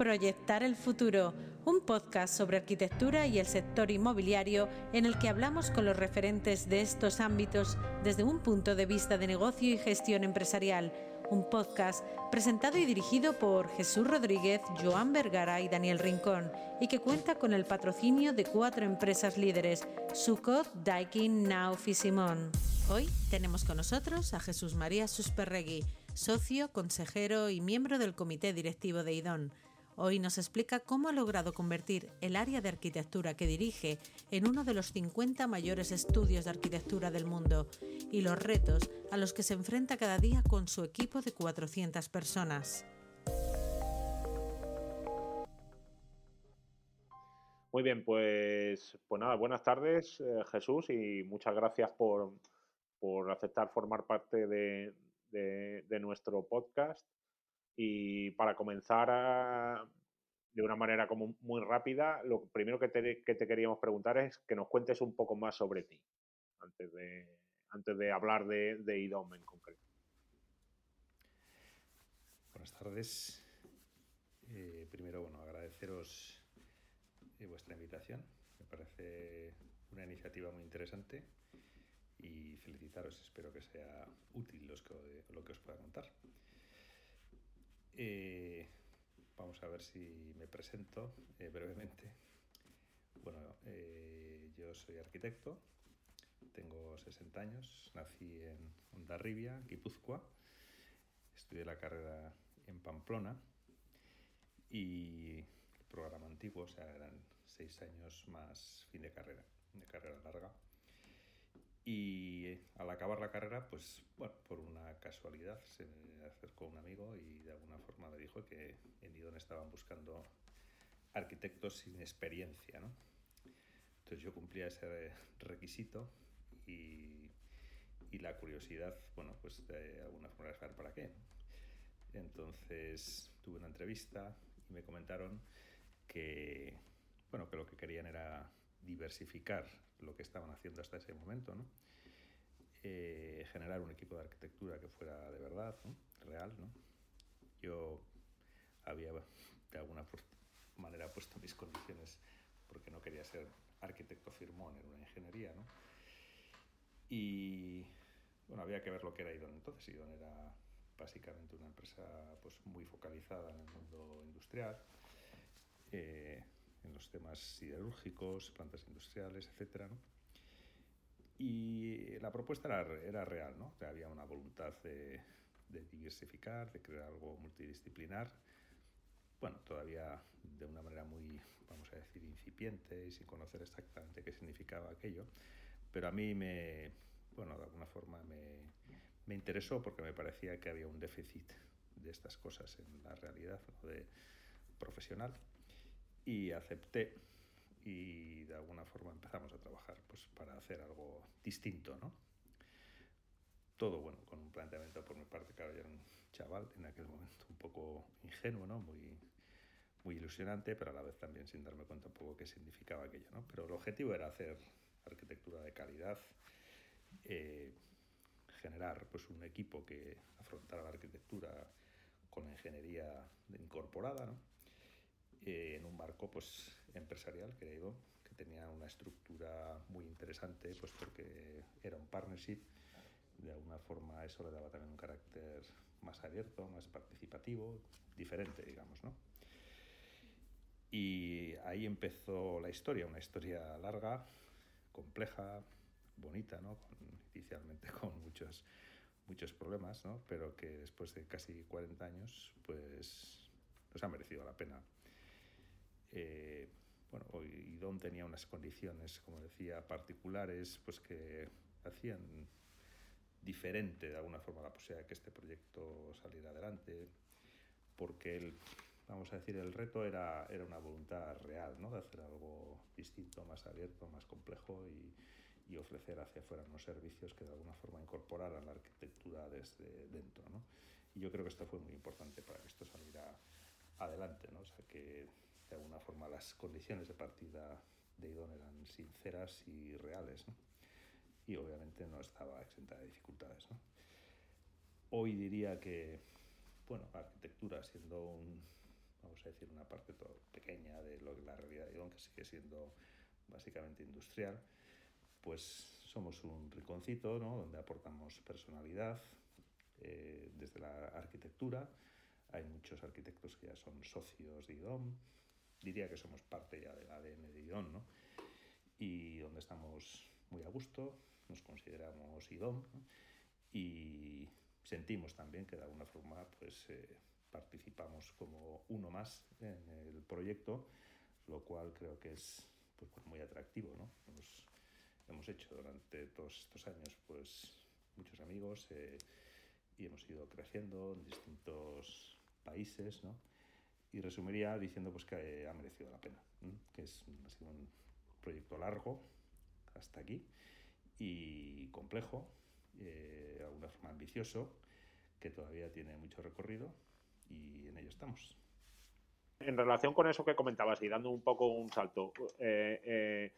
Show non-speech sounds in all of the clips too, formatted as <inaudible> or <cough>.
Proyectar el Futuro, un podcast sobre arquitectura y el sector inmobiliario en el que hablamos con los referentes de estos ámbitos desde un punto de vista de negocio y gestión empresarial. Un podcast presentado y dirigido por Jesús Rodríguez, Joan Vergara y Daniel Rincón y que cuenta con el patrocinio de cuatro empresas líderes, Sucot, Daikin, Nauf y Simón. Hoy tenemos con nosotros a Jesús María Susperregui, socio, consejero y miembro del comité directivo de IDON. Hoy nos explica cómo ha logrado convertir el área de arquitectura que dirige en uno de los 50 mayores estudios de arquitectura del mundo y los retos a los que se enfrenta cada día con su equipo de 400 personas. Muy bien, pues, pues nada, buenas tardes eh, Jesús y muchas gracias por, por aceptar formar parte de, de, nuestro podcast. Y para comenzar de una manera como muy rápida, lo primero que te, que te, queríamos preguntar es que nos cuentes un poco más sobre ti, antes de, hablar de, de IDOM en concreto. Buenas tardes. Eh, primero, bueno, agradeceros eh, vuestra invitación. Me parece una iniciativa muy interesante y felicitaros. Espero que sea útil lo que os pueda contar. Eh, vamos a ver si me presento eh, brevemente. Bueno, eh, yo soy arquitecto, tengo 60 años, nací en Ondarribia, Guipúzcoa, estudié la carrera en Pamplona y el programa antiguo, o sea, eran seis años más fin de carrera, de carrera larga. Y al acabar la carrera, pues bueno, por una casualidad se me acercó un amigo y de alguna forma me dijo que en Idon estaban buscando arquitectos sin experiencia, ¿no? Entonces yo cumplía ese requisito y, y la curiosidad, bueno, pues de alguna forma saber para qué. Entonces tuve una entrevista y me comentaron que, bueno, que lo que querían era diversificar lo que estaban haciendo hasta ese momento, ¿no? Eh, generar un equipo de arquitectura que fuera de verdad, real. ¿no? Yo había de alguna manera puesto mis condiciones porque no quería ser arquitecto firmón en una ingeniería. ¿no? Y bueno, había que ver lo que era IDON entonces. IDON era básicamente una empresa pues, muy focalizada en el mundo industrial. Eh, en los temas siderúrgicos, plantas industriales, etc. ¿no? Y la propuesta era, real, ¿no? había una voluntad de, diversificar, de crear algo multidisciplinar, bueno, todavía de una manera muy, vamos a decir, incipiente y sin conocer exactamente qué significaba aquello, pero a mí me, bueno, de alguna forma me, me interesó porque me parecía que había un déficit de estas cosas en la realidad profesional y acepté y de alguna forma empezamos a trabajar pues para hacer algo distinto, ¿no? Todo bueno, con un planteamiento por mi parte, claro, yo era un chaval en aquel momento un poco ingenuo, ¿no? Muy, muy ilusionante, pero a la vez también sin darme cuenta un poco qué significaba aquello, ¿no? Pero el objetivo era hacer arquitectura de calidad, eh, generar pues un equipo que afrontara la arquitectura con la ingeniería incorporada, ¿no? Eh, en un marco pues, empresarial, creo, que tenía una estructura muy interesante, pues porque era un partnership, de alguna forma eso le daba también un carácter más abierto, más participativo, diferente, digamos, ¿no? Y ahí empezó la historia, una historia larga, compleja, bonita, ¿no? inicialmente <laughs> con muchos, muchos problemas, ¿no? Pero que después de casi 40 años, pues nos ha merecido la pena eh, bueno, Idom tenía unas condiciones, como decía, particulares, pues que hacían diferente de alguna forma la posibilidad de que este proyecto saliera adelante, porque el, vamos a decir, el reto era, era una voluntad real, ¿no? De hacer algo distinto, más abierto, más complejo y, y ofrecer hacia afuera unos servicios que de alguna forma incorporaran la arquitectura desde dentro, ¿no? Y yo creo que esto fue muy importante para que esto saliera adelante, ¿no? O sea, que de alguna forma las condiciones de partida de Idon eran sinceras y reales, ¿no? y obviamente no estaba exenta de dificultades. ¿no? Hoy diría que, bueno, arquitectura siendo un, vamos a decir, una parte pequeña de lo que la realidad de IDOM, que sigue siendo básicamente industrial, pues somos un rinconcito ¿no? donde aportamos personalidad eh, desde la arquitectura. Hay muchos arquitectos que ya son socios de IDOM. Diría que somos parte ya del ADN de IDOM, ¿no? Y donde estamos muy a gusto, nos consideramos IDOM y sentimos también que de alguna forma pues, eh, participamos como uno más en el proyecto, lo cual creo que es pues, muy atractivo. ¿no? hemos hecho durante todos estos años pues, muchos amigos eh, y hemos ido creciendo en distintos países. ¿no? Y resumiría diciendo pues, que ha merecido la pena, que es, ha sido un proyecto largo hasta aquí y complejo, eh, de alguna forma ambicioso, que todavía tiene mucho recorrido y en ello estamos. En relación con eso que comentabas y dando un poco un salto, eh, eh,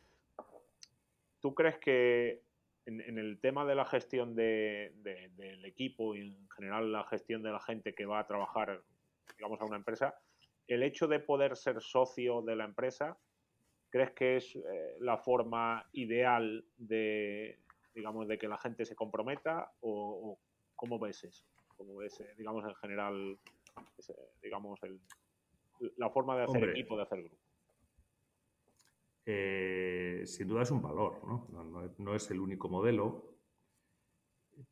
¿tú crees que en, el tema de la gestión del equipo y en general la gestión de la gente que va a trabajar, digamos, a una empresa, el hecho de poder ser socio de la empresa, ¿crees que es eh, la forma ideal de, digamos, de que la gente se comprometa o, cómo ves eso? ¿Cómo ves, digamos, en general digamos, el, la forma de hacer equipo, de hacer grupo. Eh, sin duda es un valor, ¿no? ¿no? es el único modelo,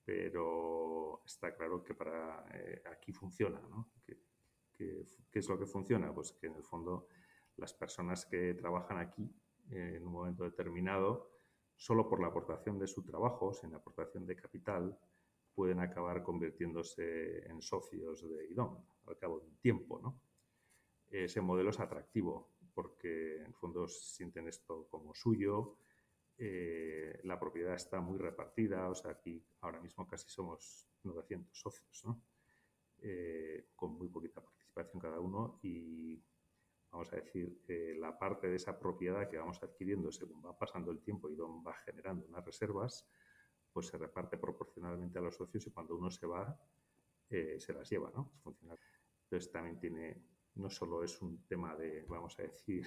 pero está claro que para eh, aquí funciona, ¿no? ¿Qué, es lo que funciona? Pues que en el fondo las personas que trabajan aquí eh, en un momento determinado, solo por la aportación de su trabajo, sin aportación de capital, pueden acabar convirtiéndose en socios de IDOM al cabo de un tiempo. ¿no? Ese modelo es atractivo porque en el fondo sienten esto como suyo, eh, la propiedad está muy repartida, o sea, aquí ahora mismo casi somos 900 socios, ¿no? Eh, con muy poquita participación cada uno y vamos a decir, eh, la parte de esa propiedad que vamos adquiriendo según va pasando el tiempo y va generando unas reservas, pues se reparte proporcionalmente a los socios y cuando uno se va, eh, se las lleva, ¿no? Entonces también tiene, no solo es un tema de, vamos a decir,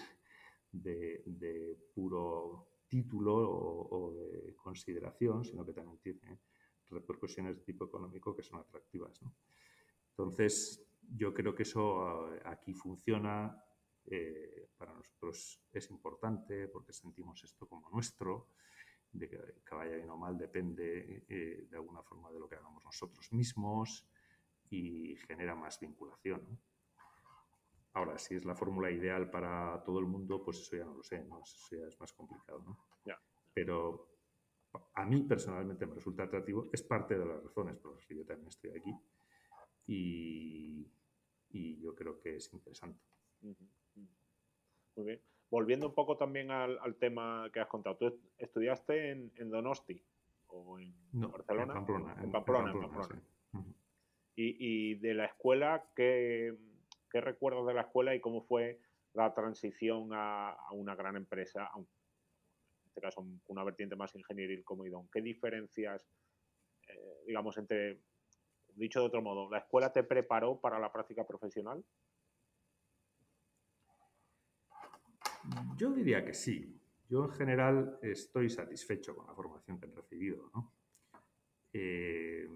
de, puro título o, de consideración, sino que también tiene repercusiones de tipo económico que son atractivas, ¿no? Entonces, yo creo que eso eh, aquí funciona, eh, para nosotros es importante porque sentimos esto como nuestro de que, vaya bien o mal depende eh, de alguna forma de lo que hagamos nosotros mismos y genera más vinculación. Ahora, si es la fórmula ideal para todo el mundo, pues eso ya no lo sé, ¿no? Eso ya es más complicado. ¿no? Pero a mí personalmente me resulta atractivo, es parte de las razones por las que yo también estoy aquí y, y yo creo que es interesante. Muy bien volviendo un poco también al, tema que has contado, ¿tú estudiaste en, Donosti o en Barcelona? En Pamplona. En Pamplona, y, de la escuela, ¿qué, recuerdas de la escuela y cómo fue la transición a, una gran empresa, en este caso una vertiente más ingenieril como IDON? ¿Qué diferencias, eh, digamos, entre, dicho de otro modo, la escuela te preparó para la práctica profesional? Yo diría que sí. Yo en general estoy satisfecho con la formación que he recibido. Eh,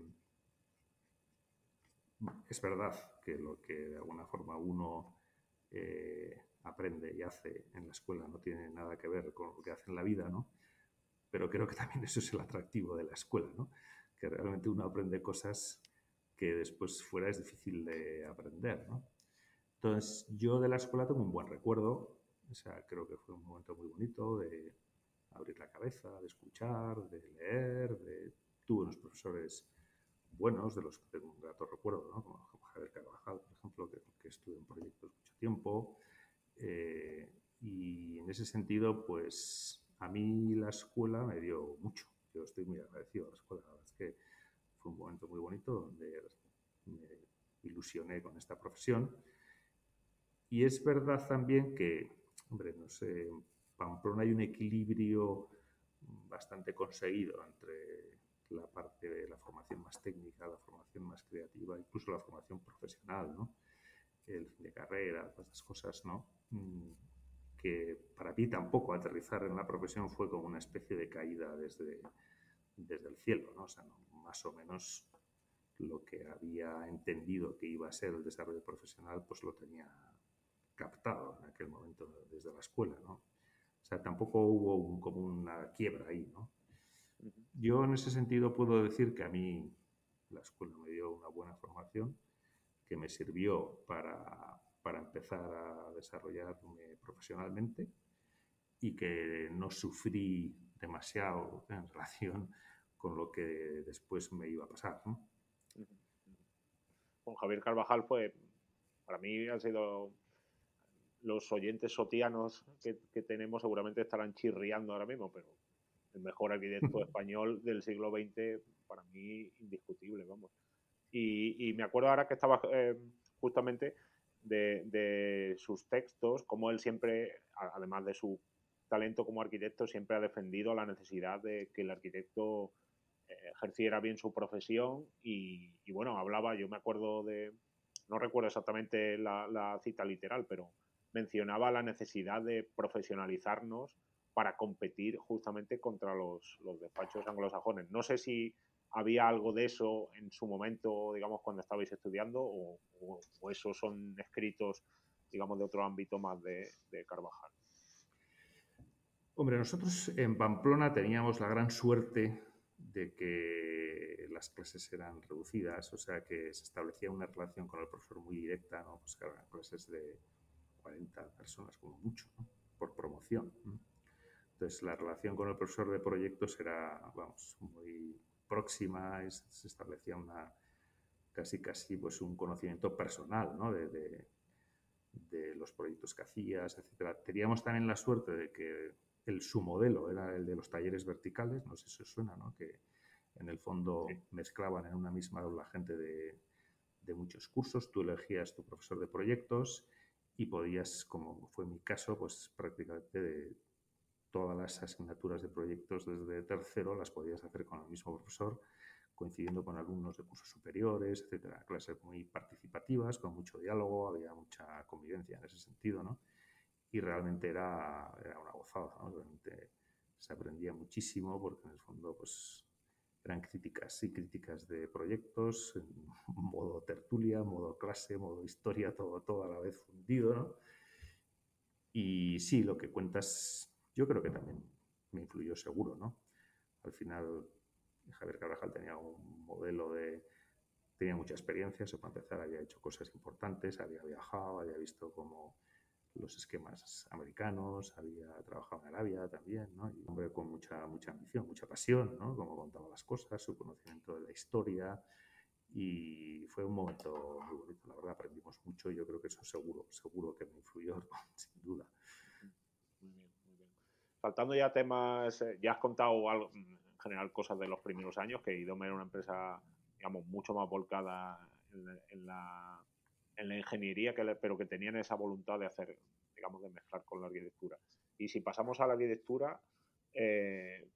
es verdad que lo que de alguna forma uno eh, aprende y hace en la escuela no tiene nada que ver con lo que hace en la vida, ¿no? Pero creo que también eso es el atractivo de la escuela, ¿no? Que realmente uno aprende cosas que después fuera es difícil de aprender, ¿no? Entonces, yo de la escuela tengo un buen recuerdo. O sea, creo que fue un momento muy bonito de abrir la cabeza, de escuchar, de leer. De... Tuve unos profesores buenos, de los que tengo un grato recuerdo, ¿no? como Javier Carvajal, por ejemplo, que, que estuve en proyectos mucho tiempo. Eh, y en ese sentido, pues a mí la escuela me dio mucho. Yo estoy muy agradecido a la escuela. La verdad es que fue un momento muy bonito donde me ilusioné con esta profesión. Y es verdad también que hombre, no sé, en Pamplona hay un equilibrio bastante conseguido entre la parte de la formación más técnica, la formación más creativa, incluso la formación profesional, ¿no? el fin de carrera, todas estas cosas, ¿no? Mm, que para mí tampoco aterrizar en la profesión fue como una especie de caída desde, desde el cielo, ¿no? O sea, más o menos lo que había entendido que iba a ser el desarrollo profesional, pues lo tenía captado en aquel momento desde la escuela, ¿no? O sea, tampoco hubo como una quiebra ahí, ¿no? Yo en ese sentido puedo decir que a mí la escuela me dio una buena formación que me sirvió para, para empezar a desarrollarme profesionalmente y que no sufrí demasiado en <laughs> relación con lo que después me iba a pasar. Con Javier Carvajal fue, para mí han sido los oyentes sotianos que, que, tenemos seguramente estarán chirriando ahora mismo, pero el mejor arquitecto <laughs> español del siglo XX, para mí, indiscutible, vamos. Y, me acuerdo ahora que estaba eh, justamente de, sus textos, como él siempre, además de su talento como arquitecto, siempre ha defendido la necesidad de que el arquitecto ejerciera bien su profesión y, bueno, hablaba, yo me acuerdo de, no recuerdo exactamente la cita literal, pero mencionaba la necesidad de profesionalizarnos para competir justamente contra los, despachos anglosajones. No sé si había algo de eso en su momento, digamos, cuando estabais estudiando, o, esos son escritos, digamos, de otro ámbito más de, Carvajal. Hombre, nosotros en Pamplona teníamos la gran suerte de que las clases eran reducidas, o sea que se establecía una relación con el profesor muy directa, ¿no? Pues que eran clases de 40 personas como mucho, ¿no? por promoción. Entonces, la relación con el profesor de proyectos era, vamos, muy próxima, y se establecía una casi, casi, pues un conocimiento personal, ¿no? De, de, los proyectos que hacías, etcétera. Teníamos también la suerte de que el, su modelo era el de los talleres verticales, no sé si os suena, ¿no? Que en el fondo mezclaban en una misma aula gente de, de muchos cursos, tú elegías tu profesor de proyectos y podías, como fue mi caso, pues prácticamente de, todas las asignaturas de proyectos desde tercero las podías hacer con el mismo profesor, coincidiendo con alumnos de cursos superiores, etcétera. Clases muy participativas, con mucho diálogo, había mucha convivencia en ese sentido, ¿no? Y realmente era, era una gozada, ¿no? Realmente se aprendía muchísimo porque en el fondo, pues, eran críticas y críticas de proyectos, en <laughs> modo tertulia, modo clase, modo historia, todo, todo a la vez fundido, ¿no? Y sí, lo que cuentas yo creo que también me influyó seguro, ¿no? Al final, Javier Carvajal tenía un modelo de... tenía mucha experiencia, eso para empezar, había hecho cosas importantes, había viajado, había visto como los esquemas americanos, había trabajado en Arabia también, ¿no? Y un hombre con mucha, mucha ambición, mucha pasión, ¿no? Como contaba las cosas, su conocimiento de la historia, y fue un momento muy bonito, la verdad, aprendimos mucho yo creo que eso seguro, seguro que me influyó, <laughs> sin duda saltando ya temas, eh, ya has contado algo, en general cosas de los primeros años, que IDOME era una empresa, digamos, mucho más volcada en, la, en la, ingeniería, que pero que tenían esa voluntad de hacer, digamos, de mezclar con la arquitectura. Y si pasamos a la arquitectura, eh,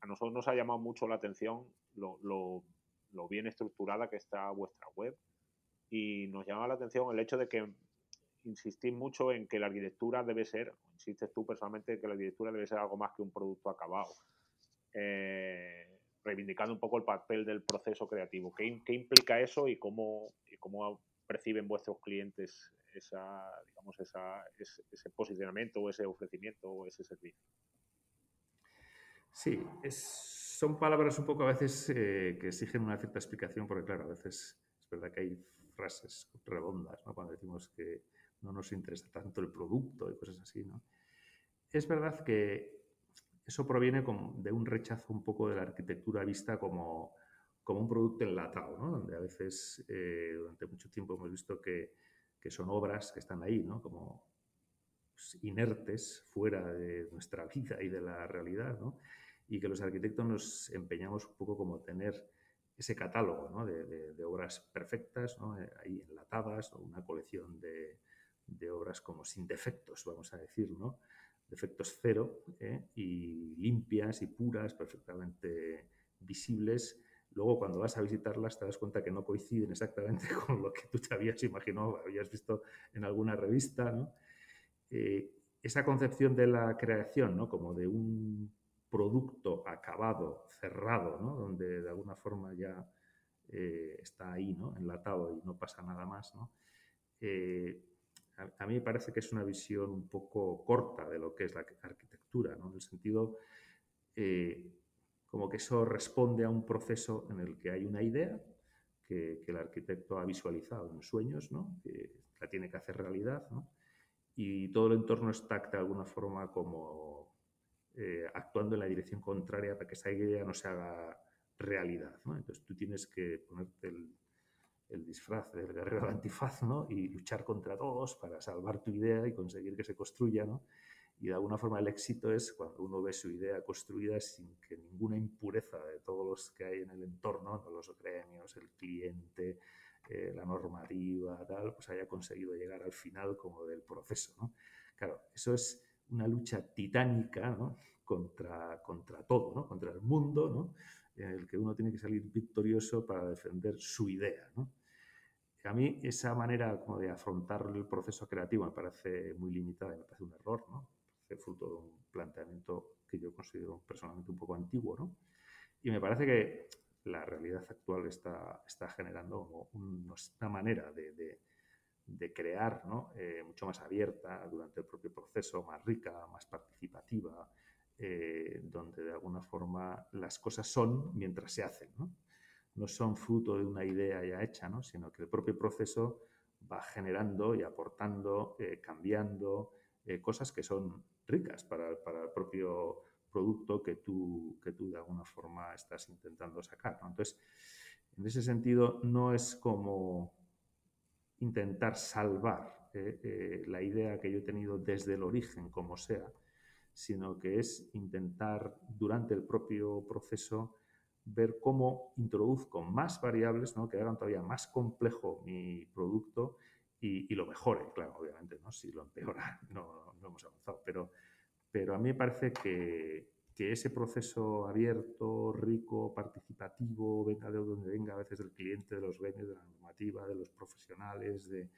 a nosotros nos ha llamado mucho la atención lo, lo, lo bien estructurada que está vuestra web y nos llama la atención el hecho de que insistís mucho en que la arquitectura debe ser, insistes tú personalmente, que la arquitectura debe ser algo más que un producto acabado. Eh, reivindicando un poco el papel del proceso creativo. ¿Qué, implica eso y cómo, cómo perciben vuestros clientes esa, digamos, ese, posicionamiento o ese ofrecimiento o ese servicio? Sí, son palabras un poco a veces eh, que exigen una cierta explicación, porque claro, a veces es verdad que hay frases redondas, ¿no? Cuando decimos que no nos interesa tanto el producto y cosas así, ¿no? Es verdad que eso proviene de un rechazo un poco de la arquitectura vista como, como un producto enlatado. Donde a veces eh, durante mucho tiempo hemos visto que, son obras que están ahí. Como pues, inertes fuera de nuestra <laughs> vida y de la realidad. Y que los arquitectos nos empeñamos un poco como tener ese catálogo de, obras perfectas. Eh, ahí enlatadas, o una colección de, obras como sin defectos, vamos a decir. Defectos cero ¿eh? y limpias y puras, perfectamente visibles, Luego, cuando vas a visitarlas, te das cuenta que no coinciden exactamente <laughs> con lo que tú te habías imaginado, habías visto en alguna revista. Eh, esa concepción de la creación, como de un producto acabado, cerrado, donde de alguna forma ya eh, está ahí, enlatado y no pasa nada más. Eh, a, mí me parece que es una visión un poco corta de lo que es la arquitectura, ¿no? en el sentido como que eso responde a un proceso en el que hay una idea que, el arquitecto ha visualizado en sueños, ¿no? que la tiene que hacer realidad, ¿no? y todo el entorno está de alguna forma como actuando en la dirección contraria para que esa idea no se haga realidad. ¿no? Entonces tú tienes que ponerte el, disfraz del guerrero antifaz ¿no? y luchar contra todos para salvar tu idea y conseguir que se construya. ¿no? Y de alguna forma el éxito es cuando uno ve su idea construida sin que ninguna impureza de todos los que hay en el entorno, los gremios, el cliente, eh, la normativa, tal, pues haya conseguido llegar al final como del proceso. ¿no? Claro, eso es una lucha titánica ¿no? contra, contra todo, ¿no? contra el mundo, ¿no? en el que uno tiene que salir victorioso para defender su idea. A mí esa manera como de afrontar el proceso creativo me parece muy limitada me parece un error, ¿no? Fruto de un planteamiento que yo considero personalmente un poco antiguo. ¿no? Y me parece que la realidad actual está, está generando una manera de, de, crear ¿no? Eh, mucho más abierta durante el propio proceso, más rica, más participativa, eh, donde de alguna forma las cosas son mientras se hacen, ¿no? No son fruto de una idea ya hecha, ¿no? sino que el propio proceso va generando y aportando, eh, cambiando cosas que son ricas para, el propio producto que tú, que tú de alguna forma estás intentando sacar. Entonces, en ese sentido, no es como intentar salvar la idea que yo he tenido desde el origen, como sea, sino que es intentar durante el propio proceso ver cómo introduzco más variables ¿no? que hagan todavía más complejo mi producto y, lo mejore, claro, obviamente, ¿no? si lo empeora <laughs> no, no hemos avanzado, pero, pero a mí me parece que, que, ese proceso abierto, rico, participativo, venga de donde venga, a veces del cliente, de los bienes, de la normativa, de los profesionales, de,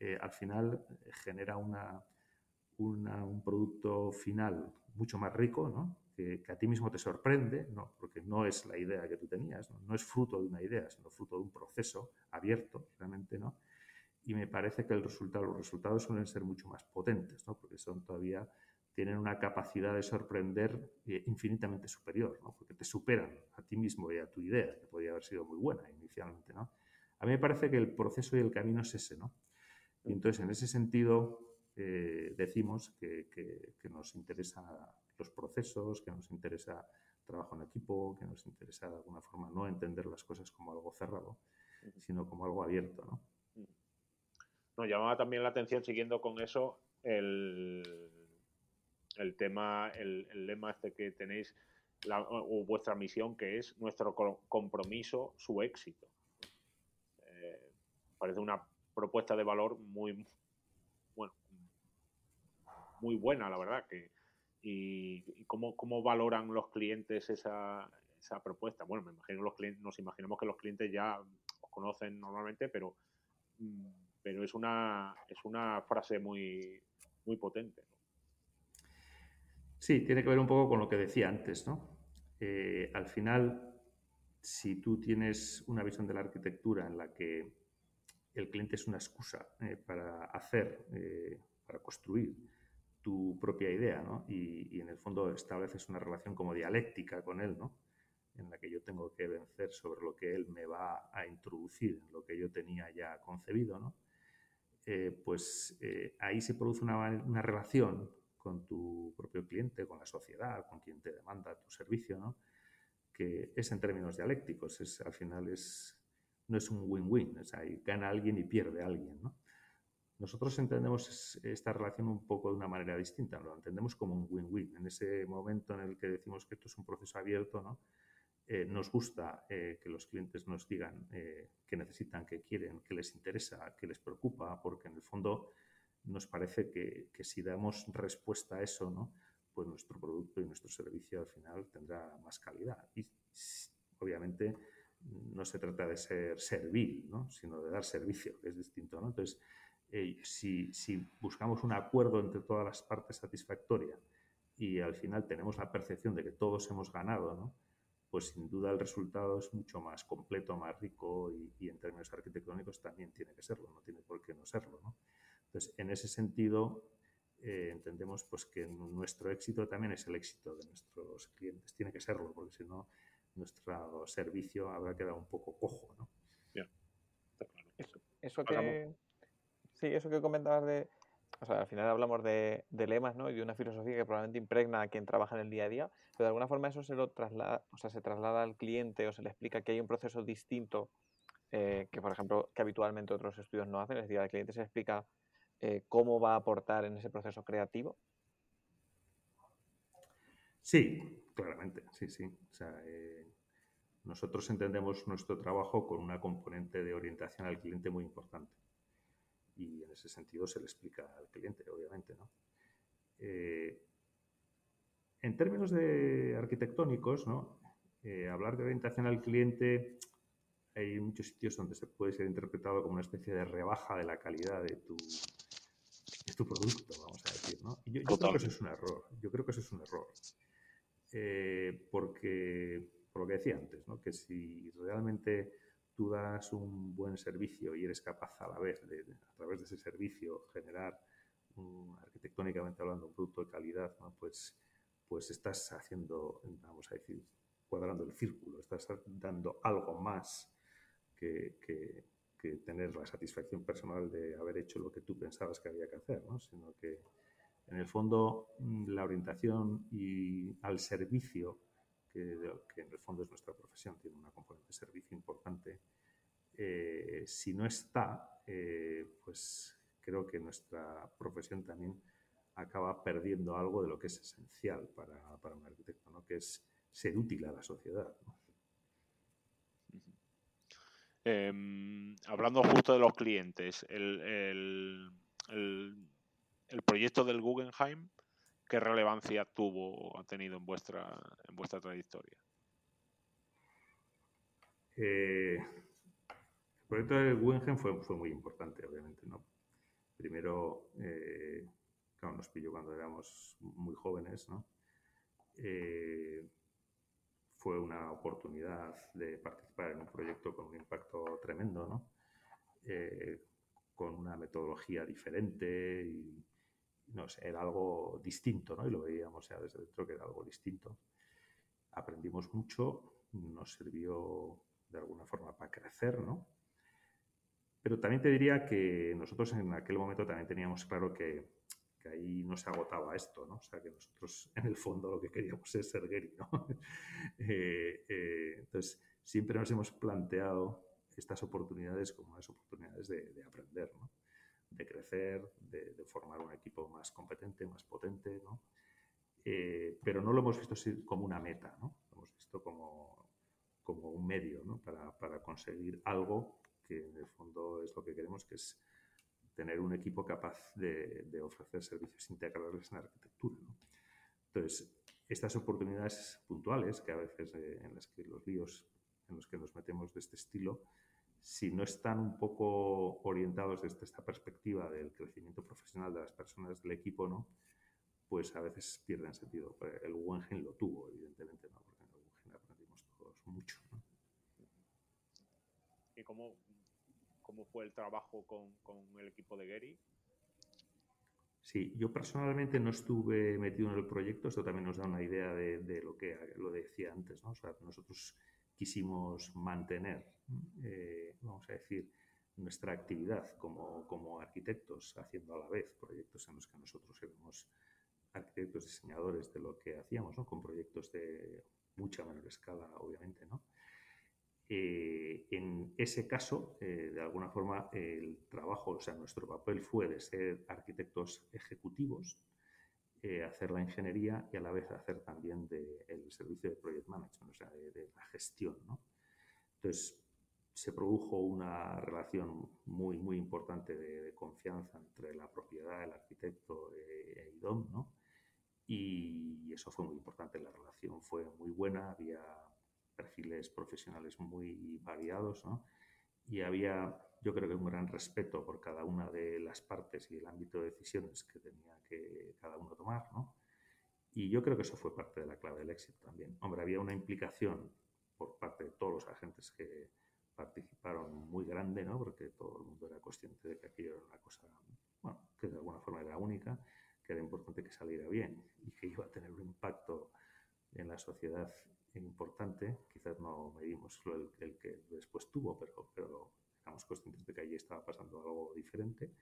eh, al final genera una, un producto final mucho más rico, ¿no? que, a ti mismo te sorprende, ¿no? porque no es la idea que tú tenías, ¿no? es fruto de una idea, sino fruto de un proceso abierto, realmente, ¿no? Y me parece que los resultados suelen ser mucho más potentes, ¿no? porque son todavía, tienen una capacidad de sorprender eh, infinitamente superior, ¿no? porque te superan a ti mismo y a tu idea, que podría haber sido muy buena inicialmente, ¿no? A mí me parece que el proceso y el camino es ese, ¿no? Y entonces, en ese sentido, eh, decimos que, nos interesan los procesos, que nos interesa trabajo en equipo, que nos interesa de alguna forma no entender las cosas como algo cerrado, sino como algo abierto. ¿no? Nos llamaba también la atención, siguiendo con eso, el, el tema, el, lema este que tenéis, o vuestra misión, que es nuestro compromiso, su éxito. Eh, parece una propuesta de valor muy, muy buena, la verdad. Que, y, cómo, cómo, valoran los clientes esa, esa propuesta. Bueno, me imagino los clientes, nos imaginamos que los clientes ya os conocen normalmente, pero, mm, pero es una es una frase muy, muy potente. Sí, tiene que ver un poco con lo que decía antes, ¿no? Eh, al final, si tú tienes una visión de la arquitectura en la que el cliente es una excusa eh, para hacer, eh, para construir, tu propia idea, ¿no? Y, en el fondo estableces una relación como dialéctica con él, ¿no? En la que yo tengo que vencer sobre lo que él me va a introducir, lo que yo tenía ya concebido, ¿no? Pues ahí se produce una, relación con tu propio cliente, con la sociedad, con quien te demanda tu servicio, ¿no? Que es en términos dialécticos, es, al final es, no es un win-win, o sea, gana alguien y pierde alguien, ¿no? Nosotros entendemos esta relación un poco de una manera distinta, lo entendemos como un win-win. En ese momento en el que decimos que esto es un proceso abierto, ¿no? Eh, nos gusta eh, que los clientes nos digan eh, qué necesitan, qué quieren, qué les interesa, qué les preocupa, porque en el fondo nos parece que, que, si damos respuesta a eso, ¿no? pues nuestro producto y nuestro servicio al final tendrá más calidad. Y obviamente no se trata de ser servil, ¿no? sino de dar servicio, que es distinto. ¿no? Entonces, eh, si, si, buscamos un acuerdo entre todas las partes satisfactoria y al final tenemos la percepción de que todos hemos ganado, ¿no? pues sin duda el resultado es mucho más completo, más rico y, en términos arquitectónicos también tiene que serlo, no tiene por qué no serlo. ¿no? Entonces, en ese sentido, eh, entendemos pues, que nuestro éxito también es el éxito de nuestros clientes. Tiene que serlo, porque si no, nuestro servicio habrá quedado un poco cojo. ¿no? Eso, que, sí, eso que comentabas de, o sea, al final hablamos de, lemas ¿no? y de una filosofía que probablemente impregna a quien trabaja en el día a día, pero de alguna forma eso se lo traslada, o sea, se traslada al cliente o se le explica que hay un proceso distinto eh, que, por ejemplo, que habitualmente otros estudios no hacen, es decir, al cliente se le explica eh, cómo va a aportar en ese proceso creativo. Sí, claramente, sí, sí. O sea, eh, nosotros entendemos nuestro trabajo con una componente de orientación al cliente muy importante y en ese sentido se le explica al cliente, obviamente. ¿no? Eh, en términos de arquitectónicos, ¿no? Hablar de orientación al cliente, hay muchos sitios donde se puede ser interpretado como una especie de rebaja de la calidad de tu, de tu producto, vamos a decir. ¿no? yo, creo que eso es un error. Yo creo que eso es un error. Eh, porque, por lo que decía antes, ¿no? que si realmente tú das un buen servicio y eres capaz a la vez de, a través de ese servicio generar arquitectónicamente hablando un producto de calidad, pues, pues estás haciendo, vamos a decir, cuadrando el círculo, estás dando algo más que, tener la satisfacción personal de haber hecho lo que tú pensabas que había que hacer, ¿no? sino que en el fondo mm, la orientación y al servicio que, en el fondo es nuestra profesión, tiene una componente de servicio importante. Eh, si no está, eh, pues creo que nuestra profesión también acaba perdiendo algo de lo que es esencial para, un arquitecto, ¿no? que es ser útil a la sociedad. Em, hablando justo de los clientes, el, el proyecto del Guggenheim ¿qué relevancia tuvo o ha tenido en vuestra, en vuestra trayectoria? Eh, el proyecto de Guggenheim fue, fue, muy importante, obviamente. ¿no? Primero, eh, nos pilló cuando éramos muy jóvenes. ¿no? Eh, fue una oportunidad de participar en un proyecto con un impacto tremendo, ¿no? con una metodología diferente y no sé, era algo distinto, ¿no? Y lo veíamos ya desde dentro que era algo distinto. Aprendimos mucho, nos sirvió de alguna forma para crecer, ¿no? Pero también te diría que nosotros en aquel momento también teníamos claro que, que ahí no se agotaba esto, ¿no? O sea, que nosotros <laughs> en el fondo lo que queríamos es ser Gary, ¿no? <laughs> Eh, eh, entonces, siempre nos hemos planteado estas oportunidades como unas oportunidades de, de aprender, ¿no? de crecer, de, formar un equipo más competente, más potente, ¿no? Eh, pero no lo hemos visto como una meta, ¿no? Lo hemos visto como, como un medio ¿no? para, para, conseguir algo que en el fondo es lo que queremos, que es tener un equipo capaz de, de ofrecer servicios integrales en la arquitectura. ¿no? Entonces, estas oportunidades puntuales, que a veces eh, en las que los líos en los que nos metemos de este estilo, si no están un poco orientados desde esta perspectiva del crecimiento profesional de las personas del equipo, ¿no? pues a veces pierden sentido. El Guggenheim lo tuvo, evidentemente, ¿no? porque en el Guggenheim aprendimos todos mucho. ¿Y cómo, cómo, fue el trabajo con, con, el equipo de Gary? Sí, yo personalmente no estuve metido en el proyecto, esto también nos da una idea de, de lo que lo decía antes, ¿no? O sea, nosotros quisimos mantener, eh, vamos a decir, nuestra actividad como, como, arquitectos, haciendo a la vez proyectos en los que nosotros éramos arquitectos diseñadores de lo que hacíamos, ¿no? con proyectos de mucha menor escala, obviamente. ¿no? Eh, en ese caso, eh, de alguna forma, el trabajo, o sea, nuestro papel fue de ser arquitectos ejecutivos, eh, hacer la ingeniería y a la vez hacer también de, el servicio de project management, o sea, de, la gestión. ¿no? Entonces, se produjo una relación muy, muy importante de, confianza entre la propiedad, el arquitecto e, e IDOM, ¿no? Y eso fue muy importante, la relación fue muy buena, había perfiles profesionales muy variados, ¿no? Y había, yo creo que un gran respeto por cada una de las partes y el ámbito de decisiones que tenía que cada uno tomar, ¿no? Y yo creo que eso fue parte de la clave del éxito también. Hombre, había una implicación por parte de todos los agentes que participaron muy grande, ¿no? Porque todo el mundo era consciente de que aquello era una cosa, bueno, que de alguna forma era única, que era importante que saliera bien y que iba a tener un impacto en la sociedad importante. Quizás no medimos el, el que después tuvo, pero, pero éramos conscientes de que allí estaba pasando algo diferente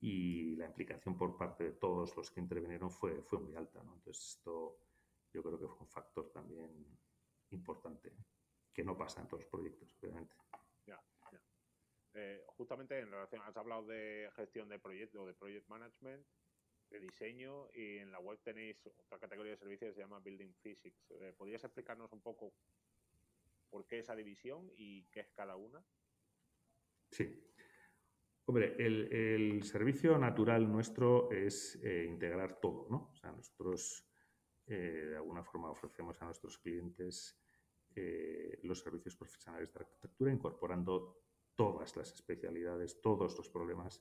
y la implicación por parte de todos los que intervinieron fue, fue muy alta. ¿no? Entonces, esto yo creo que fue un factor también importante, que no pasa en todos los proyectos, obviamente. Ya. Eh, justamente en relación, has hablado de gestión de proyectos, de project management, de diseño, y en la web tenéis otra categoría de servicios que se llama Building Physics. Eh, ¿Podrías explicarnos un poco por qué esa división y qué es cada una? Sí. Hombre, el, servicio natural nuestro es eh, integrar todo, ¿no? O sea, nosotros eh, de alguna forma ofrecemos a nuestros clientes los servicios profesionales de arquitectura incorporando todas las especialidades, todos los problemas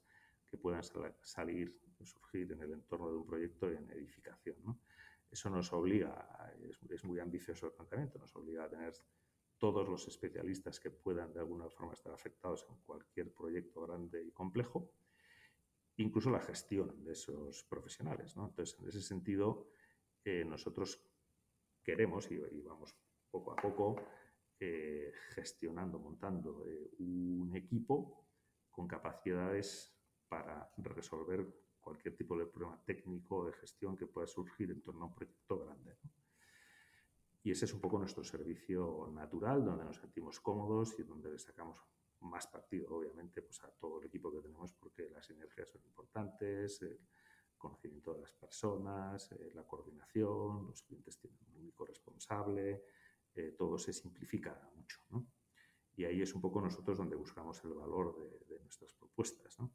que puedan sal salir surgir en el entorno de un proyecto en edificación. Eso nos obliga, es, muy ambicioso el planteamiento, nos obliga a tener todos los especialistas que puedan de alguna forma estar afectados en cualquier proyecto grande y complejo, incluso la gestión de esos profesionales. Entonces, en ese sentido, eh, nosotros queremos y, y, vamos poco a poco eh, gestionando, montando eh, un equipo con capacidades para resolver cualquier tipo de problema técnico de gestión que pueda surgir en torno a un proyecto grande. ¿no? Y ese es un poco nuestro servicio natural, donde nos sentimos cómodos y donde le sacamos más partido, obviamente, pues a todo el equipo que tenemos, porque las sinergias son importantes, el conocimiento de las personas, eh, la coordinación, los clientes tienen un único responsable, eh, todo se simplifica mucho. ¿no? Y ahí es un poco nosotros donde buscamos el valor de, de nuestras propuestas. ¿no?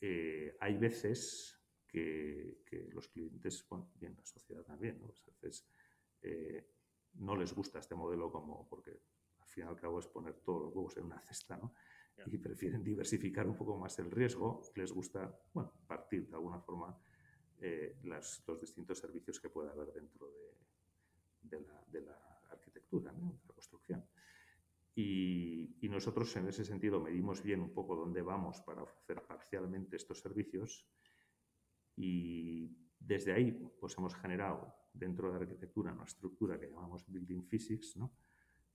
Eh, hay veces que, que, los clientes, bueno, bien la sociedad también, ¿no? Pues a veces eh, no les gusta este modelo como porque al fin y al cabo es poner todos los huevos en una cesta, ¿no? Y prefieren diversificar un poco más el riesgo. Les gusta, bueno, partir de alguna forma eh, las, los distintos servicios que pueda haber dentro de, de, la, de la, arquitectura, ¿no? de la construcción. Y, nosotros en ese sentido medimos bien un poco dónde vamos para ofrecer parcialmente estos servicios y desde ahí pues hemos generado dentro de la arquitectura una estructura que llamamos Building Physics, ¿no?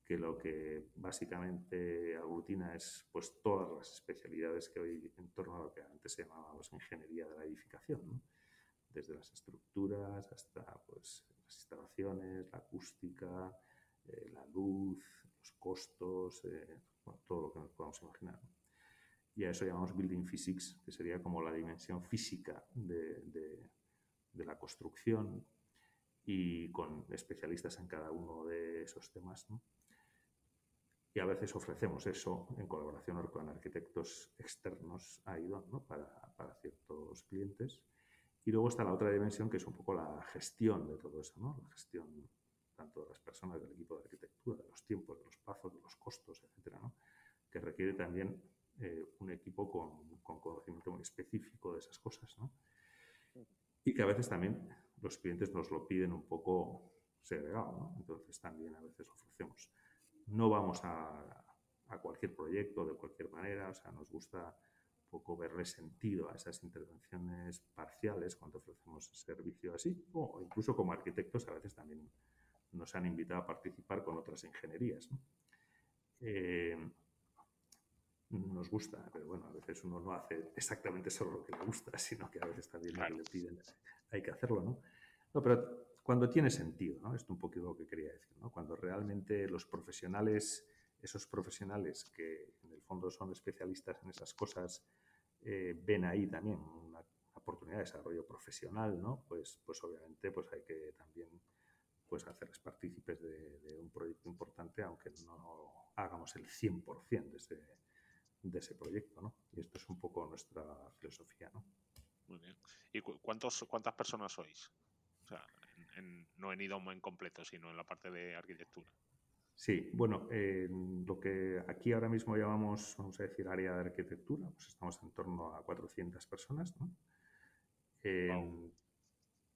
que lo que básicamente aglutina es pues, todas las especialidades que hoy en torno a lo que antes se llamaba ingeniería de la edificación, desde las estructuras hasta pues, las instalaciones, la acústica, eh, la luz, los costos, eh, todo lo que nos podamos imaginar. Y a eso llamamos Building Physics, que sería como la dimensión física de, de, la construcción y con especialistas en cada uno de esos temas. Y a veces ofrecemos eso en colaboración con arquitectos externos a IDON ¿no? para, para, ciertos clientes. Y luego está la otra dimensión que es un poco la gestión de todo eso, ¿no? la gestión tanto de las personas del equipo de arquitectura, de los tiempos, de los plazos, de los costos, etcétera, ¿no? que requiere también eh, un equipo con, con, conocimiento muy específico de esas cosas. ¿no? Y que a veces también los clientes nos lo piden un poco segregado, ¿no? entonces también a veces ofrecemos. No vamos a, a, cualquier proyecto de cualquier manera, o sea, nos gusta un poco verle sentido a esas intervenciones parciales cuando ofrecemos servicio así, o incluso como arquitectos a veces también nos han invitado a participar con otras ingenierías. ¿no? Eh, nos gusta, pero bueno, a veces uno no hace exactamente solo lo que le gusta, sino que a veces también claro. lo que le piden hay que hacerlo, ¿no? No, pero cuando tiene sentido, ¿no? Esto un poquito lo que quería decir, ¿no? Cuando realmente los profesionales, esos profesionales que en el fondo son especialistas en esas cosas, eh, ven ahí también una oportunidad de desarrollo profesional, ¿no? Pues, pues obviamente pues hay que también pues hacerles partícipes de, de un proyecto importante, aunque no hagamos el 100% de ese, de ese proyecto, ¿no? Y esto es un poco nuestra filosofía, ¿no? Muy bien. ¿Y cu cuántos, cuántas personas sois? O sea, en, en, no en IDOM en completo, sino en la parte de arquitectura. Sí, bueno, lo que aquí ahora mismo llamamos, vamos a decir, área de arquitectura, pues estamos en torno a 400 personas. ¿no?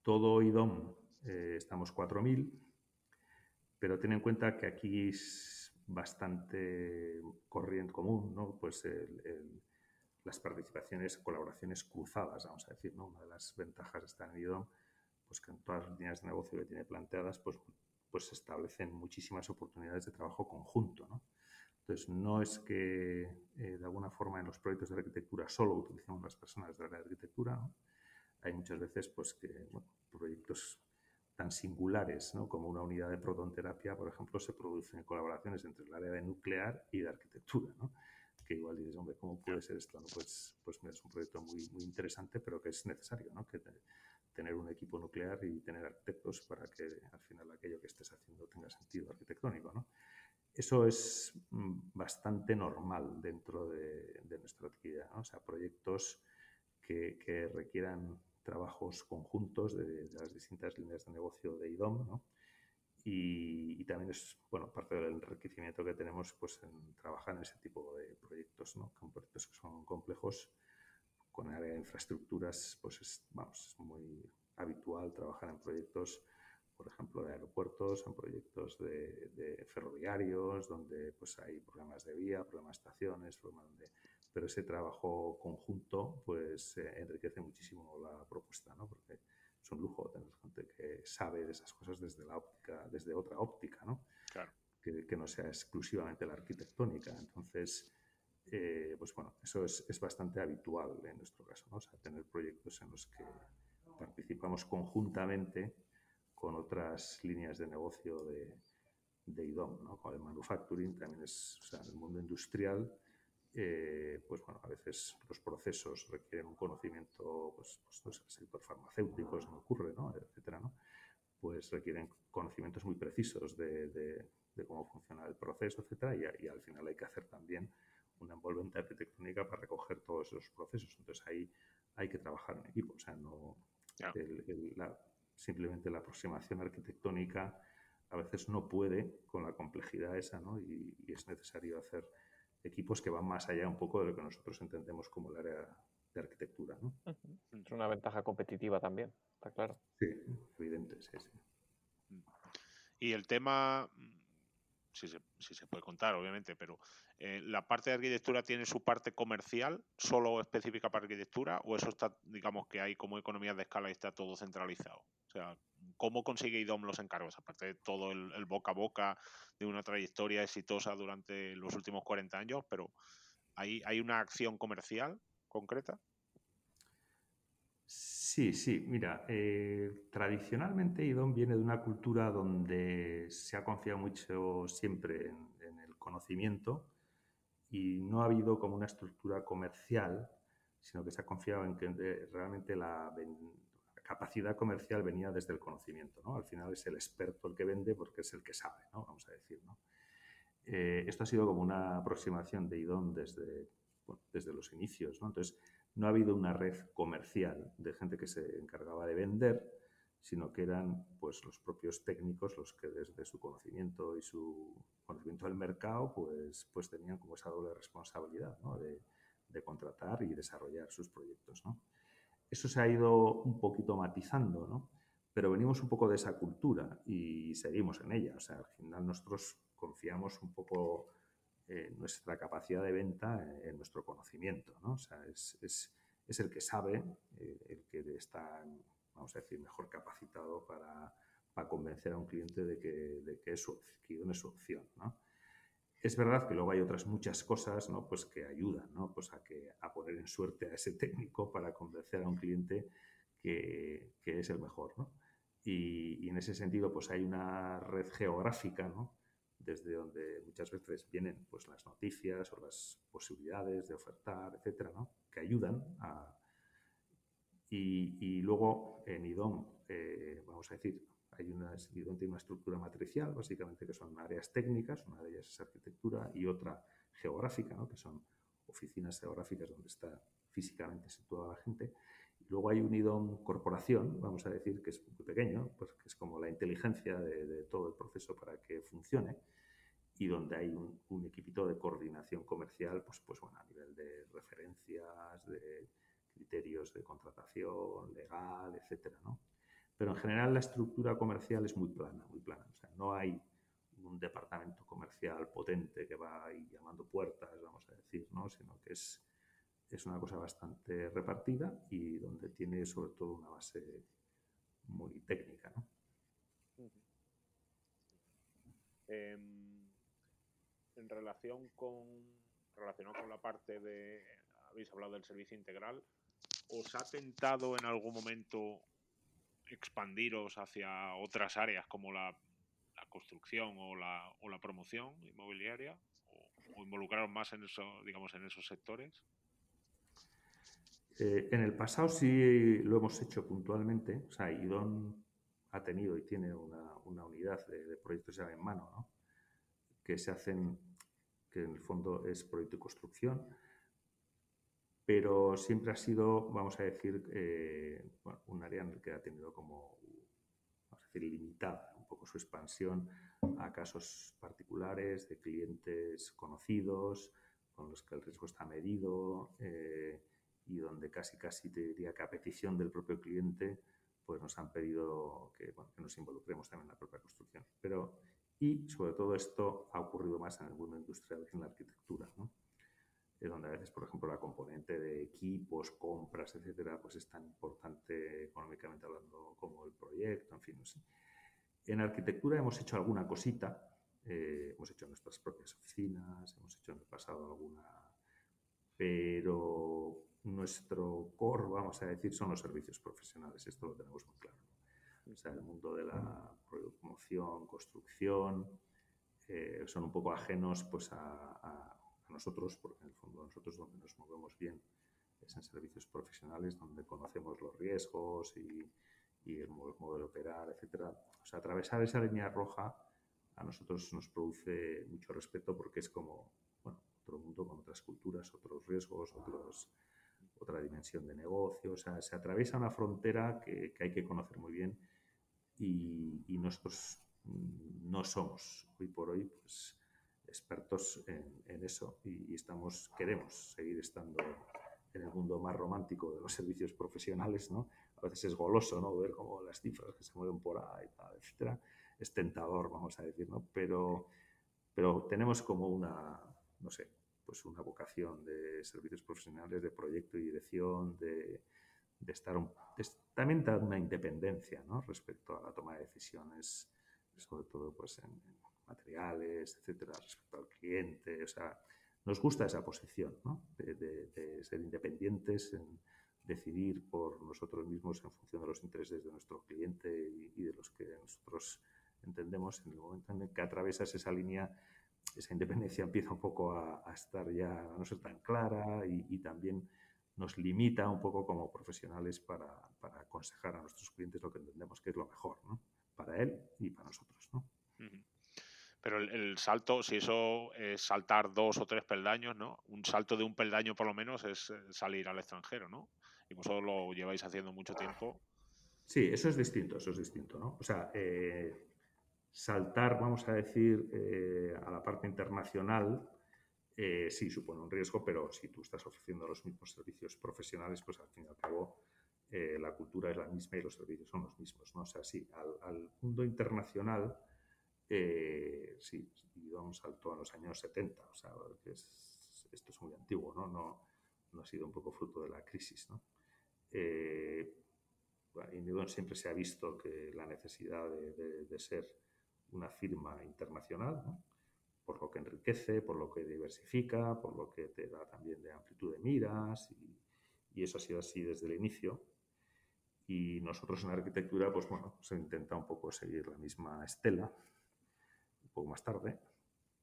Todo IDOM eh, estamos 4.000, pero ten en cuenta que aquí es bastante corriente común, ¿no? Pues las participaciones, colaboraciones cruzadas, vamos a decir, ¿no? Una de las ventajas de estar en IDOM, pues que en todas las líneas de negocio que tiene planteadas, pues pues se establecen muchísimas oportunidades de trabajo conjunto. ¿no? Entonces, no es que eh, de alguna forma en los proyectos de arquitectura solo utilicemos las personas de la arquitectura. Hay muchas veces pues, que proyectos tan singulares ¿no? como una unidad de protonterapia, por ejemplo, se producen colaboraciones entre el área de nuclear y de arquitectura. ¿no? que igual dices, hombre, ¿cómo puede ser esto? Pues, pues es un proyecto muy, muy interesante, pero que es necesario, ¿no? Que tener un equipo nuclear y tener arquitectos para que al final aquello que estés haciendo tenga sentido arquitectónico. ¿no? Eso es mm, bastante normal dentro de, nuestra actividad, ¿no? o sea, proyectos que, requieran trabajos conjuntos de, las distintas líneas de negocio de IDOM, ¿no? y, también es bueno parte del enriquecimiento que tenemos pues en trabajar en ese tipo de proyectos, ¿no? Con proyectos que son complejos con área de infraestructuras, pues es, vamos, es muy habitual trabajar en proyectos, por ejemplo, de aeropuertos, en proyectos de, ferroviarios, donde pues hay problemas de vía, problemas de estaciones, problemas de... Pero ese trabajo conjunto pues eh, enriquece muchísimo la propuesta, ¿no? Porque es un lujo tener gente que sabe de esas cosas desde la óptica, desde otra óptica, ¿no? Claro. Que, que no sea exclusivamente la arquitectónica. Entonces, eh, pues bueno, eso es, es, bastante habitual en nuestro caso, ¿no? O sea, tener proyectos en los que participamos conjuntamente con otras líneas de negocio de, de IDOM, ¿no? Con el manufacturing también es, o sea, en el mundo industrial, eh, pues bueno, a veces los procesos requieren un conocimiento, pues, pues el sector farmacéutico se me ocurre, ¿no? Etcétera, ¿no? Pues requieren conocimientos muy precisos de, de, de cómo funciona el proceso, etcétera, y, y al final hay que hacer también una envolvente arquitectónica para recoger todos esos procesos. Entonces ahí hay que trabajar en equipo, o sea, no simplemente la aproximación arquitectónica a veces no puede con la complejidad esa, ¿no? Y, es necesario hacer equipos que van más allá un poco de lo que nosotros entendemos como el área de arquitectura, ¿no? Es una ventaja competitiva también, está claro. Sí, evidente, sí, sí. Y el tema, si se, si se puede contar, obviamente, pero eh, ¿la parte de arquitectura tiene su parte comercial, solo específica para arquitectura, o eso está, digamos, que hay como economías de escala y está todo centralizado? O sea, ¿cómo consigue IDOM los encargos? Aparte de todo el, boca a boca de una trayectoria exitosa durante los últimos 40 años, pero ¿hay, hay una acción comercial concreta? Sí, sí, mira, eh, tradicionalmente IDOM viene de una cultura donde se ha confiado mucho siempre en, el conocimiento y no ha habido como una estructura comercial, sino que se ha confiado en que realmente la, capacidad comercial venía desde el conocimiento, ¿no? Al final es el experto el que vende porque es el que sabe, ¿no? Vamos a decir, ¿no? Eh, esto ha sido como una aproximación de IDOM desde, desde los inicios, ¿no? Entonces, no ha habido una red comercial de gente que se encargaba de vender, sino que eran pues los propios técnicos los que desde su conocimiento y su conocimiento del mercado pues, pues tenían como esa doble responsabilidad de, contratar y desarrollar sus proyectos. Eso se ha ido un poquito matizando, ¿no? pero venimos un poco de esa cultura y seguimos en ella. O sea, al final nosotros confiamos un poco nuestra capacidad de venta en nuestro conocimiento. ¿no? O sea, es, el que sabe, eh, el que está, vamos a decir, mejor capacitado para, convencer a un cliente de que, de es, su, que es su opción. ¿no? Es verdad que luego hay otras muchas cosas ¿no? pues que ayudan ¿no? pues a, que, a poner en suerte a ese <laughs> técnico para convencer a un cliente que, que es el mejor. ¿no? Y, en ese sentido pues hay una red geográfica ¿no? desde donde muchas veces vienen pues, las noticias o las posibilidades de ofertar, etcétera, ¿no? que ayudan a... Y, y luego en IDOM, eh, vamos a decir, hay una, una estructura matricial, básicamente, que son áreas técnicas, una de ellas es arquitectura y otra geográfica, ¿no? que son oficinas geográficas donde está físicamente situada la gente. Luego hay un IDOM corporación, vamos a decir, que es muy pequeño, pues que es como la inteligencia de, de todo el proceso para que funcione y donde hay un, un, equipito de coordinación comercial, pues, pues bueno, a nivel de referencias, de criterios de contratación legal, etcétera, ¿no? Pero en general la estructura comercial es muy plana, muy plana. O sea, no hay un departamento comercial potente que va ahí llamando puertas, vamos a decir, ¿no? Sino que es, es una cosa bastante repartida y donde tiene sobre todo una base muy técnica, ¿no? Eh, en relación con relacionado con la parte de habéis hablado del servicio integral, ¿os ha tentado en algún momento expandiros hacia otras áreas como la, construcción o la, o la, promoción inmobiliaria? ¿O, involucraros más en, eso, digamos, en esos sectores? Eh, en el pasado sí lo hemos hecho puntualmente. O sea, IDON ha tenido y tiene una, unidad de, proyectos ya en mano, ¿no? que se hacen, que en el fondo es proyecto y construcción, pero siempre ha sido, vamos a decir, eh, bueno, un área en el que ha tenido como, vamos a decir, limitada un poco su expansión a casos particulares de clientes conocidos, con los que el riesgo está medido eh, y donde casi, casi te diría que a petición del propio cliente, pues nos han pedido que, bueno, que nos involucremos también en la propia construcción. Pero, y sobre todo esto ha ocurrido más en el mundo industrial que en la arquitectura, ¿no? Donde a veces, por ejemplo, la componente de equipos, compras, etcétera, pues es tan importante económicamente hablando como el proyecto, en fin, no sé. En arquitectura hemos hecho alguna cosita, eh, hemos hecho nuestras propias oficinas, hemos hecho en el pasado alguna, pero nuestro core, vamos a decir, son los servicios profesionales, esto lo tenemos muy claro. O sea, el mundo de la promoción, construcción, eh, son un poco ajenos pues, a, a a nosotros, porque en el fondo nosotros donde nos movemos bien es en servicios profesionales, donde conocemos los riesgos y, el modo de operar, etcétera. O sea, atravesar esa línea roja a nosotros nos produce mucho respeto porque es como, bueno, otro mundo con otras culturas, otros riesgos, otros, otra dimensión de negocio. O sea, se atraviesa una frontera que, que hay que conocer muy bien y, y, nosotros no somos hoy por hoy, pues, expertos en, en eso y, y, estamos, queremos seguir estando en el mundo más romántico de los servicios profesionales, ¿no? A veces es goloso, ¿no? Ver cómo las cifras que se mueven por ahí, etcétera. Es tentador, vamos a decir, ¿no? Pero, pero tenemos como una, no sé, pues una vocación de servicios profesionales, de proyecto y dirección, de, de estar un, de, también dar una independencia, ¿no? Respecto a la toma de decisiones, sobre todo, pues en, en materiales, etcétera, respecto al cliente. O sea, nos gusta esa posición, ¿no? de, de, de, ser independientes, en decidir por nosotros mismos en función de los intereses de nuestro cliente y, y, de los que nosotros entendemos. En el momento en el que atravesas esa línea, esa independencia empieza un poco a, a estar ya, a no ser tan clara y, y, también nos limita un poco como profesionales para, para, aconsejar a nuestros clientes lo que entendemos que es lo mejor, ¿no? Para él y para nosotros, ¿no? Uh -huh. Pero el, el, salto, si eso es saltar dos o tres peldaños, ¿no? Un salto de un peldaño por lo menos es eh, salir al extranjero, ¿no? Y vosotros lo lleváis haciendo mucho tiempo. Sí, eso es distinto, eso es distinto, ¿no? O sea, eh, saltar, vamos a decir, eh, a la parte internacional, eh, sí supone un riesgo, pero si tú estás ofreciendo los mismos servicios profesionales, pues al fin y al cabo eh, la cultura es la misma y los servicios son los mismos, ¿no? O sea, sí, al, al mundo internacional eh, sí, dio un salto a los años 70, o sea, que es, esto es muy antiguo, ¿no? ¿no? No ha sido un poco fruto de la crisis, ¿no? Eh, bueno, siempre se ha visto que la necesidad de, de, de ser una firma internacional, ¿no? por lo que enriquece, por lo que diversifica, por lo que te da también de amplitud de miras, y, y eso ha sido así desde el inicio. Y nosotros en arquitectura, pues bueno, se intenta un poco seguir la misma estela, poco más tarde,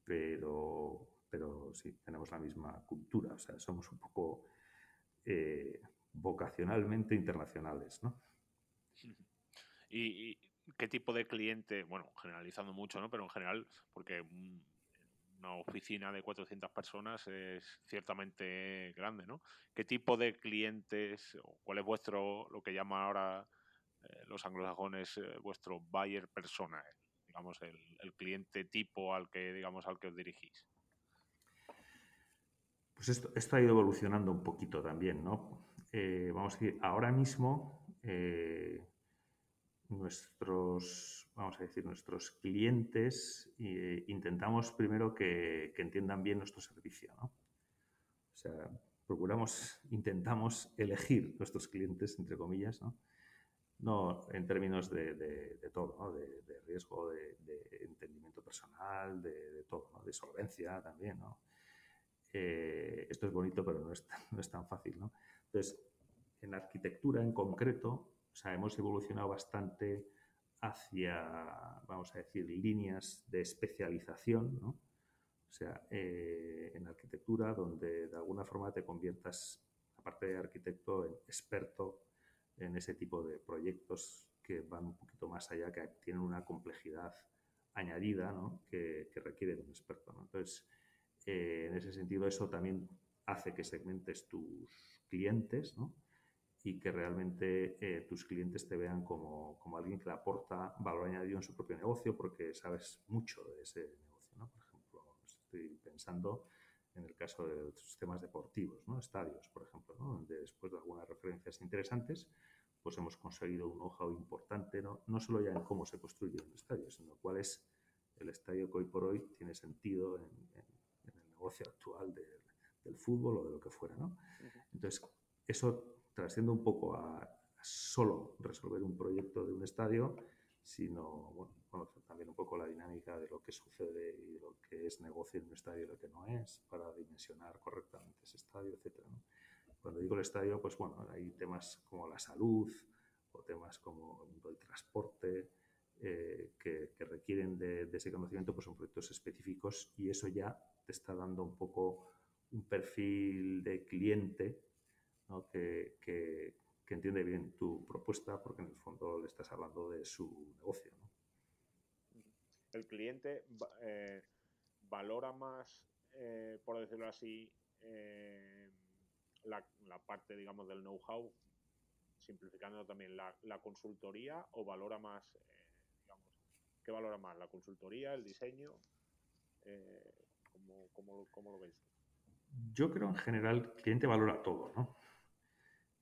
pero, pero sí, tenemos la misma cultura, o sea, somos un poco eh, vocacionalmente internacionales, ¿no? <laughs> ¿Y, ¿Y, qué tipo de cliente, bueno, generalizando mucho, ¿no? Pero en general, porque una oficina de 400 personas es ciertamente grande, ¿no? ¿Qué tipo de clientes, o cuál es vuestro, lo que llaman ahora eh, los anglosajones, eh, vuestro buyer persona? Digamos, el, cliente tipo al que, digamos, al que os dirigís? Pues esto, esto ha ido evolucionando un poquito también, ¿no? Eh, vamos a decir, ahora mismo eh, nuestros, vamos a decir, nuestros clientes eh, intentamos primero que, que, entiendan bien nuestro servicio, ¿no? O sea, procuramos, intentamos elegir nuestros clientes, entre comillas, ¿no? No en términos de, de, todo, ¿no? de, riesgo, de, entendimiento personal, de, todo, ¿no? de solvencia también. ¿no? Eh, esto es bonito, pero no es, <laughs> no es tan fácil. ¿no? Entonces, en arquitectura en concreto, o sea, hemos evolucionado bastante hacia, vamos a decir, líneas de especialización, ¿no? O sea, eh, en arquitectura, donde de alguna forma te conviertas, aparte de arquitecto, en experto en ese tipo de proyectos que van un poquito más allá, que tienen una complejidad añadida ¿no? que, que requiere de un experto. ¿no? Entonces, eh, en ese sentido, eso también hace que segmentes tus clientes ¿no? y que realmente eh, tus clientes te vean como, como, alguien que le aporta valor añadido en su propio negocio porque sabes mucho de ese negocio. ¿no? Estoy pensando en el caso de los sistemas deportivos, ¿no? estadios, por ejemplo, ¿no? donde después de algunas referencias interesantes, pues hemos conseguido un know-how importante, ¿no? no solo ya en cómo se construye un estadio, sino cuál es el estadio que hoy por hoy tiene sentido en, en, el negocio actual de, del fútbol o de lo que fuera. ¿no? Entonces, eso trasciende un poco a, a solo resolver un proyecto de un estadio, sino bueno, también un poco la dinámica de lo que sucede y lo que es negocio en un estadio y lo que no es, para dimensionar correctamente ese estadio, etc. Cuando digo el estadio, pues bueno, hay temas como la salud o temas como el transporte eh, que, que, requieren de, ese conocimiento, pues son proyectos específicos y eso ya te está dando un poco un perfil de cliente que, que entiende bien tu propuesta porque en el fondo le estás hablando de su negocio. ¿no? El cliente eh, valora más, eh, por decirlo así, eh, la, la, parte, digamos, del know-how, simplificando también la, la, consultoría, o valora más, digamos, ¿qué valora más? ¿La consultoría, el diseño? ¿cómo, cómo, ¿Cómo lo veis? Yo creo en general el cliente valora todo, ¿no?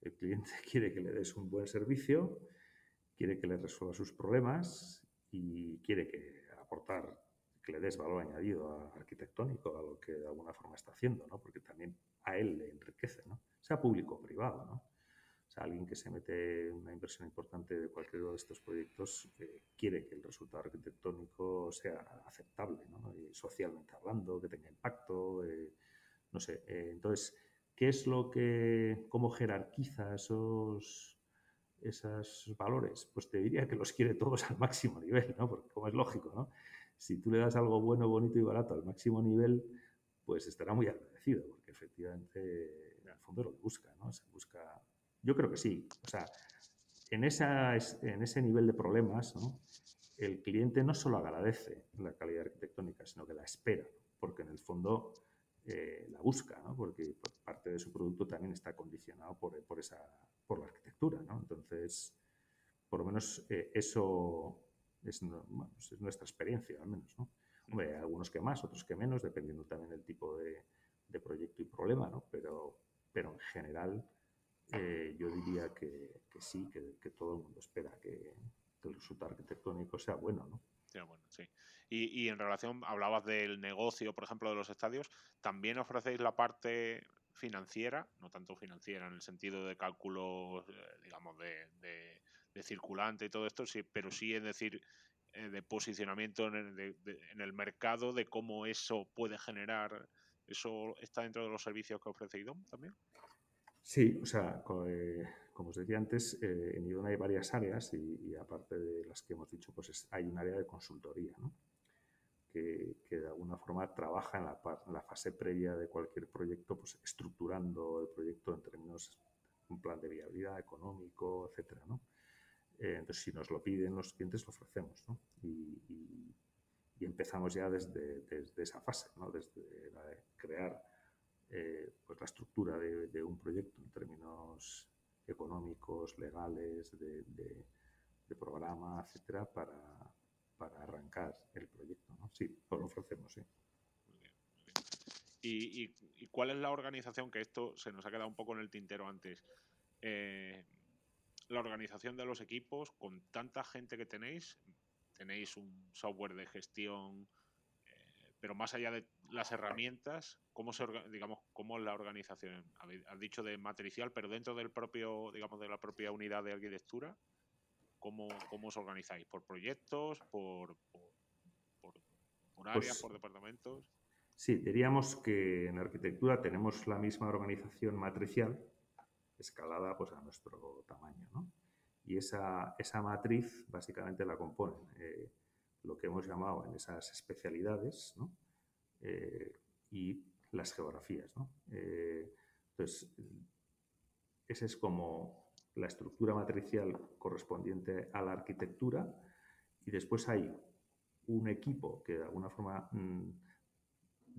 El cliente <laughs> quiere que le des un buen servicio, quiere que le resuelva sus problemas y quiere que aportar, que le des valor añadido arquitectónico a lo que de alguna forma está haciendo, ¿no? Porque también a él le enriquece, ¿no? Sea público o privado, ¿no? O sea, alguien que se mete una inversión importante de cualquiera de estos proyectos eh, quiere que el resultado arquitectónico sea aceptable, ¿no? Y socialmente hablando, que tenga impacto, eh, no sé. Eh, entonces, ¿Qué es lo que, cómo jerarquiza esos, esos valores? Pues te diría que los quiere todos al máximo nivel, ¿no? Porque como es lógico, ¿no? Si tú le das algo bueno, bonito y barato al máximo nivel, pues estará muy agradecido, porque efectivamente en el fondo lo busca, ¿no? Se busca, yo creo que sí, o sea, en, esa, en ese nivel de problemas, ¿no? el cliente no solo agradece la calidad arquitectónica, sino que la espera, porque en el fondo eh, la busca, ¿no? porque parte de su producto también está condicionado por, por, esa, por la arquitectura. ¿no? Entonces, por lo menos eh, eso es, bueno, pues es, nuestra experiencia, al menos. ¿no? Hombre, algunos que más, otros que menos, dependiendo también del tipo de, de proyecto y problema, ¿no? pero, pero en general eh, yo diría que, que sí, que, que, todo el mundo espera que, que el resultado arquitectónico sea bueno. ¿no? Bueno, sí. Y, y, en relación, hablabas del negocio, por ejemplo, de los estadios, ¿también ofrecéis la parte financiera, no tanto financiera en el sentido de cálculos, eh, digamos, de, de, circulante y todo esto, sí, pero sí es decir, eh, de posicionamiento en el, en el, mercado, de cómo eso puede generar, ¿eso está dentro de los servicios que ofrece IDOM también? Sí, o sea, eh, como os decía antes, eh, en IDOM hay varias áreas y, aparte de las que hemos dicho, pues es, hay un área de consultoría, que, de alguna forma trabaja en la, fase previa de cualquier proyecto, pues estructurando el proyecto en términos de un plan de viabilidad económico, etcétera. Eh, entonces, si nos lo piden los clientes, lo ofrecemos. Y, empezamos ya desde, esa fase. Desde la de crear eh, pues la estructura de, un proyecto en términos económicos, legales, de, de programa, etcétera, para para arrancar el proyecto. ¿no? Sí, lo ofrecemos, sí. ¿Y, cuál es la organización? Que esto se nos ha quedado un poco en el tintero antes. Eh, la organización de los equipos, con tanta gente que tenéis, tenéis un software de gestión, eh, pero más allá de las herramientas, ¿cómo se digamos cómo es la organización? Has dicho de matricial, pero dentro del propio, digamos, de la propia unidad de arquitectura, ¿cómo, cómo os organizáis? ¿Por proyectos? ¿Por, por, áreas? Pues ¿Por departamentos? Sí, diríamos que en arquitectura tenemos la misma organización matricial escalada pues, a nuestro tamaño. ¿no? Y esa, esa, matriz básicamente la componen eh, lo que hemos llamado en esas especialidades ¿no? Eh, y las geografías. ¿no? Eh, entonces, esa es como la estructura matricial correspondiente a la arquitectura y después hay un equipo que de alguna forma... Mm,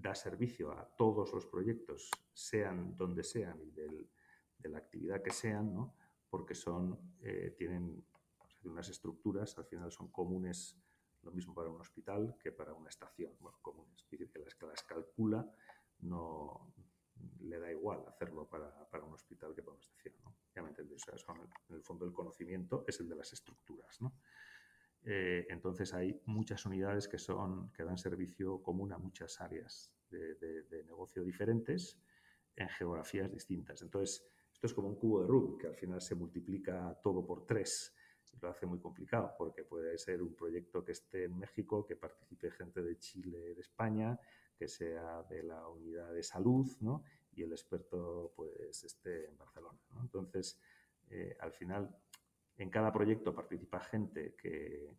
da servicio a todos los proyectos, sean donde sean y de la actividad que sean, ¿no? porque son, eh, tienen unas estructuras, al final son comunes, lo mismo para un hospital que para una estación, bueno, es decir, que las, las calcula no le da igual hacerlo para, para, un hospital que para una estación. Ya me entendéis, en el fondo el conocimiento es el de las estructuras, ¿no? Eh, entonces hay muchas unidades que, son, que dan servicio común a muchas áreas de, negocio diferentes en geografías distintas. Entonces, esto es como un cubo de Rubik, que al final se multiplica todo por tres. Y lo hace muy complicado, porque puede ser un proyecto que esté en México, que participe gente de Chile, de España, que sea de la unidad de salud, ¿no? y el experto pues esté en Barcelona. Entonces, eh, al final en cada proyecto participa gente que,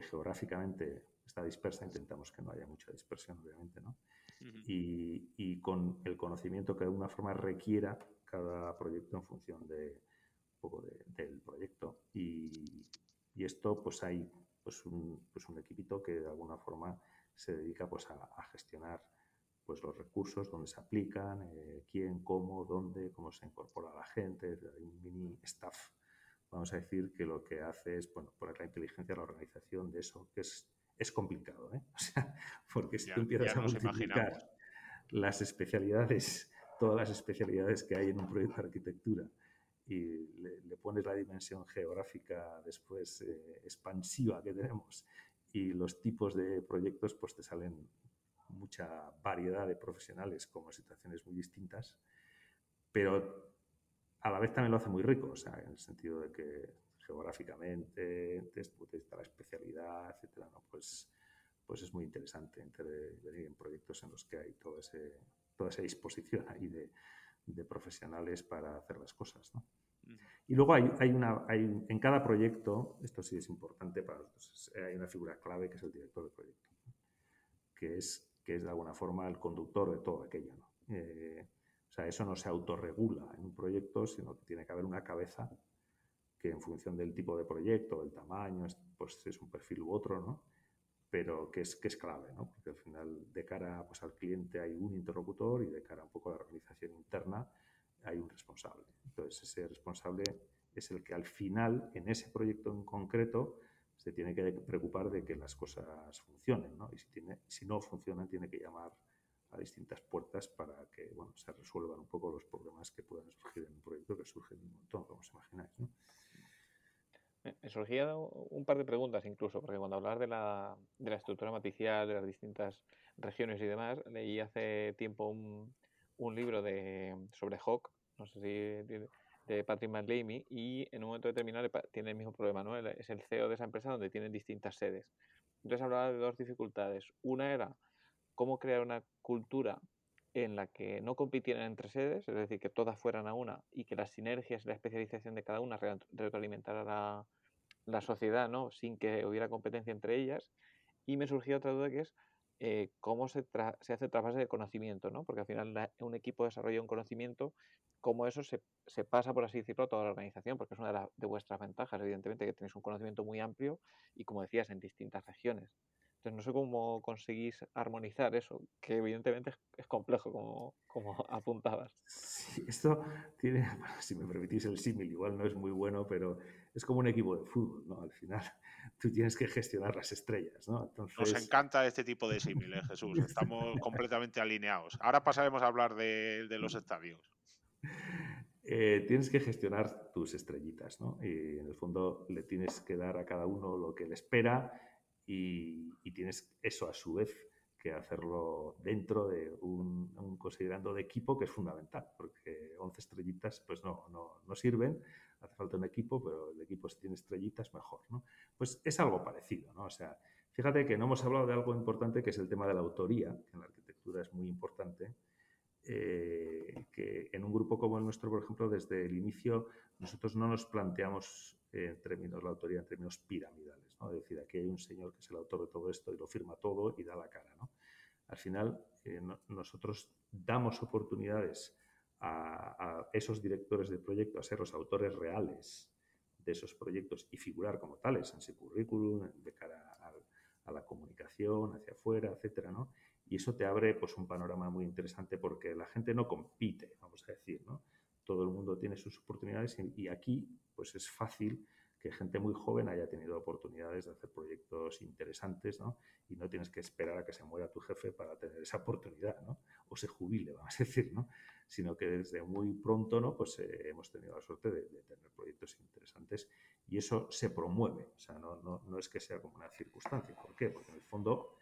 geográficamente está dispersa, intentamos que no haya mucha dispersión, obviamente, ¿no? y, con el conocimiento que de alguna forma requiera cada proyecto en función de poco del proyecto. Y, esto, pues hay pues un, pues un equipito que de alguna forma se dedica pues a, gestionar pues los recursos, dónde se aplican, eh, quién, cómo, dónde, cómo se incorpora la gente, hay un mini staff vamos a decir que lo que hace es bueno, poner la inteligencia a la organización de eso, que es, es complicado. ¿eh? <laughs> O sea, porque si tú empiezas a multiplicar las especialidades, todas las especialidades que hay en un proyecto de arquitectura y le, pones la dimensión geográfica después eh, expansiva que tenemos y los tipos de proyectos, pues te salen mucha variedad de profesionales como situaciones muy distintas, pero a la vez también lo hace muy rico, o sea, en el sentido de que geográficamente, desde el la especialidad, etcétera, ¿no? pues, pues es muy interesante venir en proyectos en los que hay todo ese, toda esa disposición ahí de, de profesionales para hacer las cosas. ¿no? Y luego hay, hay una, hay, en cada proyecto, esto sí es importante para nosotros, hay una figura clave que es el director de proyecto, que, es, que es de alguna forma el conductor de todo aquello. ¿no? Eh, o sea, eso no se autorregula en un proyecto, sino que tiene que haber una cabeza que en función del tipo de proyecto, del tamaño, pues es un perfil u otro, ¿no? Pero que es, que es clave, ¿no? Porque al final, de cara pues, al cliente hay un interlocutor y de cara un poco a la organización interna hay un responsable. Entonces, ese responsable es el que al final, en ese proyecto en concreto, se tiene que preocupar de que las cosas funcionen, ¿no? Y si, tiene, si no funcionan, tiene que llamar a distintas puertas para que bueno, se resuelvan un poco los problemas que puedan surgir en un proyecto que surgen un montón, como os imagináis. ¿no? Me surgía un par de preguntas incluso, porque cuando hablas de la, de la estructura matricial, de las distintas regiones y demás, leí hace tiempo un, un libro de, sobre Hawk, no sé si de, Patrick McLeamy, y en un momento determinado tiene el mismo problema, ¿no? Es el CEO de esa empresa donde tienen distintas sedes. Entonces hablaba de dos dificultades. Una era cómo crear una cultura en la que no compitieran entre sedes, es decir, que todas fueran a una y que las sinergias y la especialización de cada una retroalimentara la, la sociedad, ¿no? sin que hubiera competencia entre ellas. Y me surgió otra duda que es eh, cómo se, se hace trasvase de conocimiento, ¿no? porque al final un equipo desarrolla un conocimiento, cómo eso se, se, pasa, por así decirlo, a toda la organización, porque es una de, vuestras ventajas, evidentemente, que tenéis un conocimiento muy amplio y, como decías, en distintas regiones. Entonces no sé cómo conseguís armonizar eso, que evidentemente es, complejo, como, como <laughs> apuntabas. Sí, esto tiene, <laughs> si me permitís el símil, igual no es muy bueno, pero es como un equipo de fútbol, ¿no? Al final <laughs> tú tienes que gestionar las estrellas, ¿no? Entonces... Nos encanta este tipo de símiles, Jesús. <laughs> Estamos completamente alineados. Ahora pasaremos a hablar de, de los estadios. Eh, tienes que gestionar tus estrellitas, ¿no? Y en el fondo le tienes que dar a cada uno lo que le espera y, tienes eso a su vez que hacerlo dentro de un, considerando de equipo que es fundamental, porque 11 estrellitas pues no, no, no, sirven, hace falta un equipo, pero el equipo si tiene estrellitas mejor, ¿no? Pues es algo parecido, ¿no? O sea, fíjate que no hemos hablado de algo importante que es el tema de la autoría, que en la arquitectura es muy importante, eh, que en un grupo como el nuestro, por ejemplo, desde el inicio nosotros no nos planteamos en términos la autoría en términos piramidales, ¿no? Es decir, aquí hay un señor que es el autor de todo esto y lo firma todo y da la cara, ¿no? Al final, eh, nosotros damos oportunidades a, esos directores de proyecto a ser los autores reales de esos proyectos y figurar como tales en su currículum, de cara a, la comunicación, hacia afuera, etcétera, ¿no? Y eso te abre pues, un panorama muy interesante porque la gente no compite, vamos a decir, ¿no? Todo el mundo tiene sus oportunidades y, aquí pues es fácil que gente muy joven haya tenido oportunidades de hacer proyectos interesantes, ¿no? Y no tienes que esperar a que se muera tu jefe para tener esa oportunidad, ¿no? O se jubile, <laughs> vamos a decir, ¿no? Sino que desde muy pronto, ¿no? Pues eh, hemos tenido la suerte de, tener proyectos interesantes y eso se promueve, o sea, no, no, no es que sea como una circunstancia. ¿Por qué? Porque en el fondo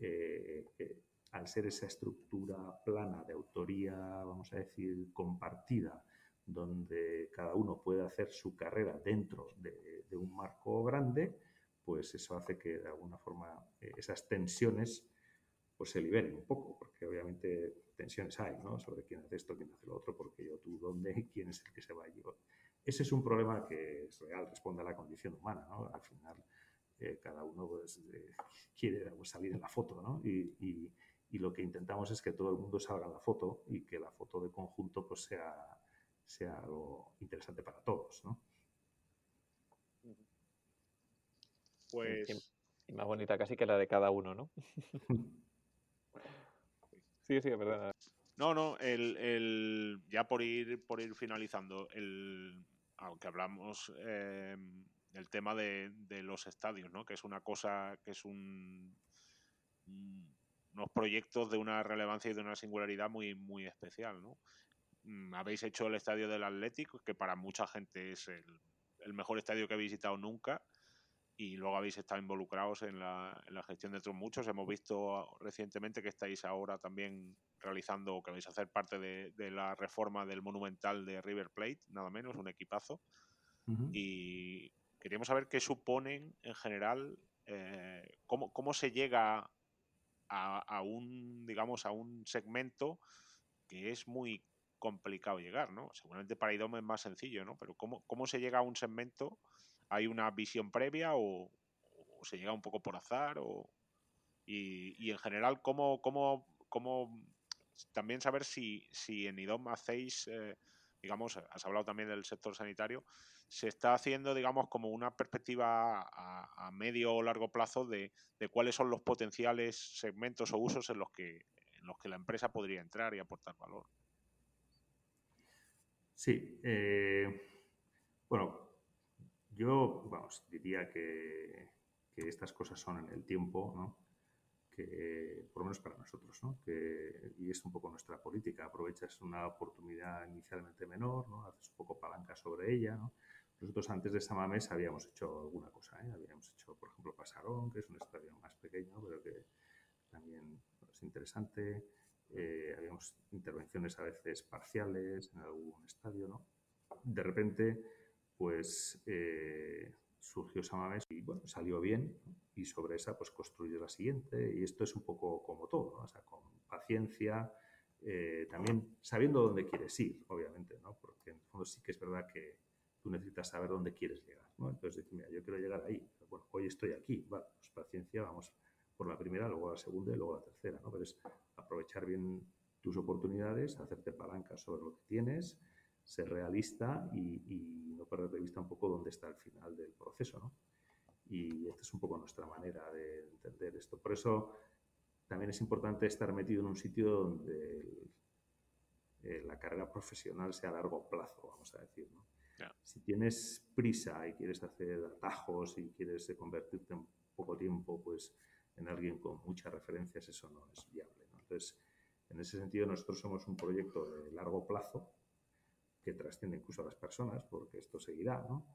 eh, eh, al ser esa estructura plana de autoría, vamos a decir, compartida, donde cada uno puede hacer su carrera dentro de, un marco grande, pues eso hace que de alguna forma eh, esas tensiones pues se liberen un poco, porque obviamente tensiones hay, ¿no? Sobre quién hace esto, quién hace lo otro, porque yo, tú, dónde, <laughs> quién es el que se va a. Ese es un problema que es real, responde a la condición humana, ¿no? Al final, cada uno pues, eh, quiere pues, salir en la foto, ¿no? Y, lo que intentamos es que todo el mundo salga en la foto y que la foto de conjunto pues, sea, sea algo interesante para todos, ¿no? Pues... Y más bonita casi que la de cada uno, ¿no? <laughs> sí, sí, es verdad. No, no, el, ya por ir, por ir finalizando, el, aunque hablamos eh, el tema de, los estadios, ¿no? que es una cosa, que es un, unos proyectos de una relevancia y de una singularidad muy, muy especial. ¿no? Mm, habéis hecho el estadio del Atlético, que para mucha gente es el, el, mejor estadio que he visitado nunca, y luego habéis estado involucrados en la, en la gestión de otros muchos. Hemos visto recientemente que estáis ahora también realizando, o que vais a hacer parte de, de la reforma del Monumental de River Plate, nada menos, un equipazo. Y Queríamos saber qué suponen en general, eh, cómo, se llega a, un, digamos, a un segmento que es muy complicado llegar, ¿no? Seguramente para IDOM es más sencillo, ¿no? Pero ¿cómo, cómo se llega a un segmento? ¿Hay una visión previa o, se llega un poco por azar? O, y, en general, ¿cómo, cómo, cómo también saber si, si en IDOM hacéis, eh, digamos, has hablado también del sector sanitario, se está haciendo, digamos, como una perspectiva a, medio o largo plazo de, cuáles son los potenciales segmentos o usos en los que en los que la empresa podría entrar y aportar valor. Sí, eh, bueno, yo vamos, diría que, estas cosas son en el tiempo, ¿no? que por lo menos para nosotros, ¿no? que, y es un poco nuestra política, aprovechas una oportunidad inicialmente menor, ¿no? haces un poco palanca sobre ella, ¿no? Nosotros antes de Samames habíamos hecho alguna cosa, ¿eh? habíamos hecho, por ejemplo, Pasarón, que es un estadio más pequeño, pero que también es interesante. Eh, habíamos intervenciones a veces parciales en algún estadio, ¿no? De repente, pues eh, surgió Samames y bueno, salió bien y sobre esa pues construye la siguiente y esto es un poco como todo, ¿no? O sea, con paciencia, también sabiendo dónde quieres ir, obviamente, ¿no? Porque en el fondo sí que es verdad que tú necesitas saber dónde quieres llegar. ¿no? Entonces, decir, mira, yo quiero llegar ahí. Bueno, hoy estoy aquí. Vale, pues paciencia, vamos por la primera, luego la segunda y luego la tercera. ¿no? Pero es aprovechar bien tus oportunidades, hacerte palanca sobre lo que tienes, ser realista y, no perder de vista un poco dónde está el final del proceso. ¿no? Y esta es un poco nuestra manera de entender esto. Por eso también es importante estar metido en un sitio donde eh, la carrera profesional sea a largo plazo, vamos a decir. ¿no? Si tienes prisa y quieres hacer atajos y quieres convertirte en poco tiempo pues, en alguien con muchas referencias, eso no es viable. Entonces, en ese sentido, nosotros somos un proyecto de largo plazo que trasciende incluso a las personas, porque esto seguirá, ¿no?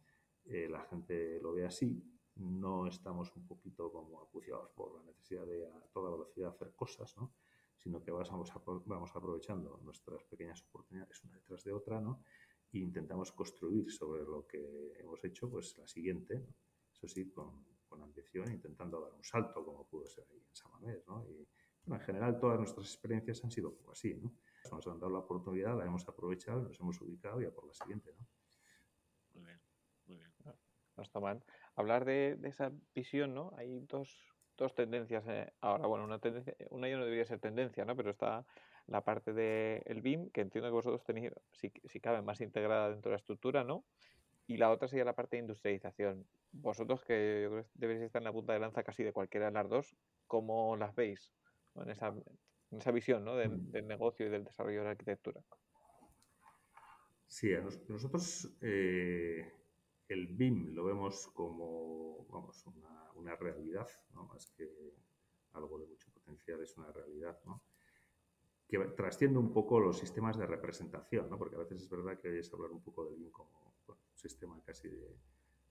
Eh, la gente lo ve así, no estamos un poquito como acuciados por la necesidad de a toda velocidad hacer cosas, ¿no? sino que vamos, vamos aprovechando nuestras pequeñas oportunidades una detrás de otra, ¿no? e intentamos construir sobre lo que hemos hecho, pues la siguiente, eso sí, con, con, ambición, intentando dar un salto, como pudo ser ahí en Samamés, ¿no? Y, en general todas nuestras experiencias han sido así, ¿no? Nos han dado la oportunidad, la hemos aprovechado, nos hemos ubicado y a por la siguiente, ¿no? Muy bien, muy bien. No está mal. Hablar de, de esa visión, ¿no? Hay dos, dos tendencias eh, ahora. Bueno, una tendencia, una ya no debería ser tendencia, ¿no? Pero está la parte del BIM, que entiendo que vosotros tenéis, si, si cabe, más integrada dentro de la estructura, ¿no? Y la otra sería la parte de industrialización. Vosotros, que yo creo que debéis estar en la punta de lanza casi de cualquiera de las dos, ¿cómo las veis en, esa, en esa visión ¿no? del, mm. del, negocio y del desarrollo de la arquitectura? Sí, nosotros eh, el BIM lo vemos como vamos, una, una realidad, ¿no? más que algo de mucho potencial, es una realidad. ¿no? que trasciende un poco los sistemas de representación, ¿no? porque a veces es verdad que oyes hablar un poco del BIM como un sistema casi de,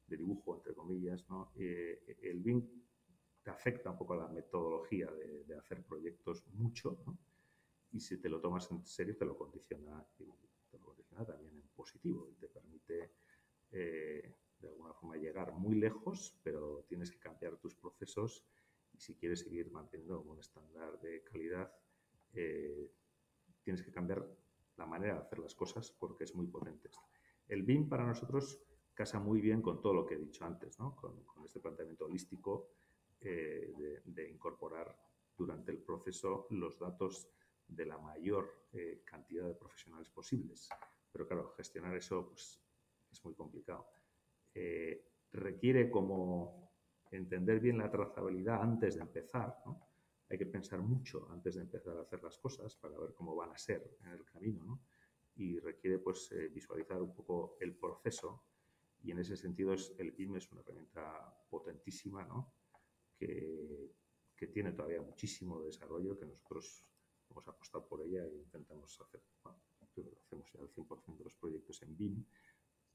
dibujo, entre comillas. ¿no? Eh, el BIM te afecta un poco a la metodología de, hacer proyectos mucho, ¿no? y si te lo tomas en serio te lo condiciona, te lo condiciona también en positivo y te permite eh, de alguna forma llegar muy lejos, pero tienes que cambiar tus procesos y si quieres seguir manteniendo un estándar de calidad eh, tienes que cambiar la manera de hacer las cosas porque es muy potente. El BIM para nosotros casa muy bien con todo lo que he dicho antes, ¿no? con, este planteamiento holístico eh, de, incorporar durante el proceso los datos de la mayor eh, cantidad de profesionales posibles. Pero claro, gestionar eso pues, es muy complicado. requiere como entender bien la trazabilidad antes de empezar, ¿no? hay que pensar mucho antes de empezar a hacer las cosas para ver cómo van a ser en el camino, ¿no? Y requiere pues eh, visualizar un poco el proceso y en ese sentido es, el BIM es una herramienta potentísima, ¿no? Que, que tiene todavía muchísimo desarrollo, que nosotros hemos apostado por ella e intentamos hacer, bueno, hacemos ya el 100% de los proyectos en BIM,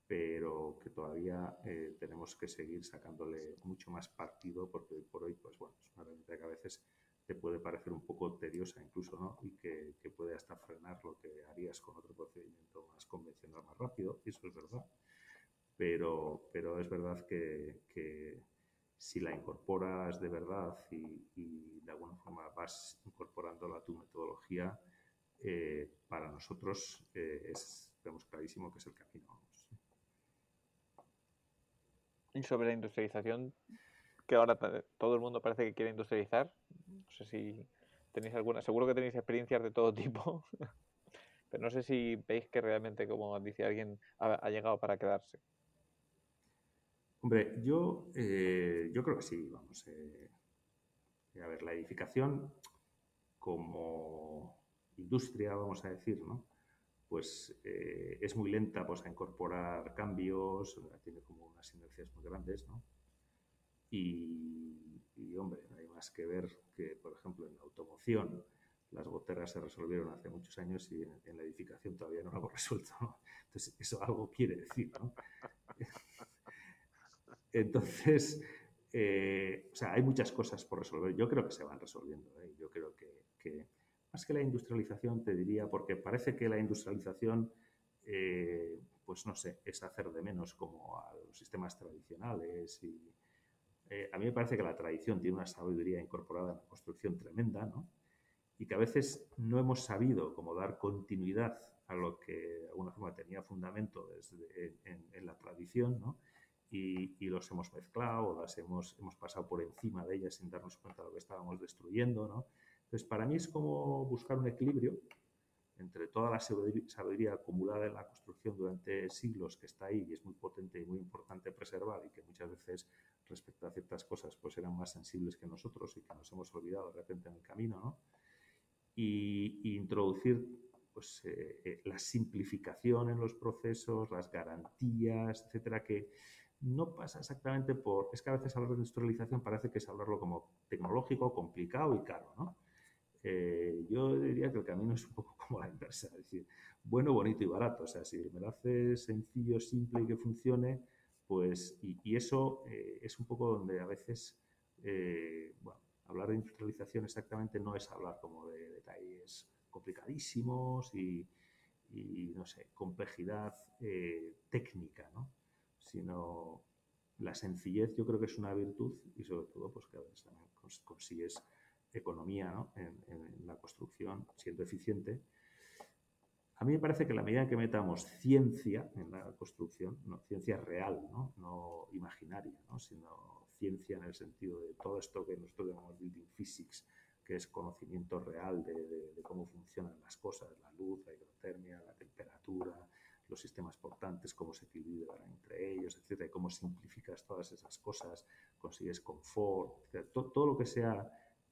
pero que todavía eh, tenemos que seguir sacándole mucho más partido porque hoy por hoy, pues bueno, es una herramienta que a veces te puede parecer un poco tediosa incluso, ¿no? Y que, puede hasta frenar lo que harías con otro procedimiento más convencional, más rápido, eso es verdad. Pero, pero es verdad que, si la incorporas de verdad y, de alguna forma vas incorporándola a tu metodología, eh, para nosotros eh, es, vemos clarísimo que es el camino. Y sobre la industrialización, que ahora todo el mundo parece que quiere industrializar. No sé si tenéis alguna, seguro que tenéis experiencias de todo <laughs> tipo, pero no sé si veis que realmente, como dice alguien, ha, llegado para quedarse. Hombre, yo, eh, yo creo que sí, vamos. Eh, a ver, la edificación como industria, vamos a decir, ¿no? Pues eh, es muy lenta pues, a incorporar cambios, tiene como unas inercias muy grandes, ¿no? Y, hombre, no hay más que ver que, por ejemplo, en la automoción las goteras se resolvieron hace muchos años y en, la edificación todavía no lo hemos <laughs> resuelto. Entonces, eso algo quiere decir, ¿no? Entonces, <laughs> eh, o sea, hay muchas cosas por resolver. Yo creo que se van resolviendo. ¿eh? Yo creo que, más que la industrialización, te diría, porque parece que la industrialización, eh, pues no sé, es hacer de menos como a los sistemas tradicionales y, eh, a mí me parece que la tradición tiene una sabiduría incorporada en la construcción tremenda, ¿no? Y que a veces no hemos sabido cómo dar continuidad a lo que de alguna forma tenía fundamento desde, en, la tradición, ¿no? Y, los hemos mezclado, las hemos, hemos pasado por encima de ellas sin darnos cuenta de lo que estábamos destruyendo, ¿no? Entonces, para mí es como buscar un equilibrio entre toda la sabiduría acumulada en la construcción durante siglos que está ahí y es muy potente y muy importante preservar y que muchas veces respecto a ciertas cosas pues eran más sensibles que nosotros y que nos hemos olvidado de repente en el camino, ¿no? Y, introducir pues, eh, eh, la simplificación en los procesos, las garantías, etcétera, que no pasa exactamente por... Es que a veces hablar de industrialización parece que es hablarlo como tecnológico, complicado y caro, ¿no? Eh, yo diría que el camino es un poco <laughs> como la inversa, es decir, bueno, bonito y barato. O sea, si me lo haces sencillo, simple y que funcione, pues, y, eso eh, es un poco donde a veces, eh, bueno, hablar de industrialización exactamente no es hablar como de detalles complicadísimos y, no sé, complejidad técnica, ¿no? Sino la sencillez yo creo que es una virtud y sobre todo pues que consigues economía en, la construcción, siendo eficiente. A mí me parece que la medida que metamos ciencia en la construcción, no, ciencia real, no, imaginaria, ¿no? sino ciencia en el sentido de todo esto que nosotros llamamos building physics, que es conocimiento real de, cómo funcionan las cosas, la luz, la hidrotermia, la temperatura, los sistemas portantes, cómo se equilibran entre ellos, etcétera, y cómo simplificas todas esas cosas, consigues confort, todo, lo que sea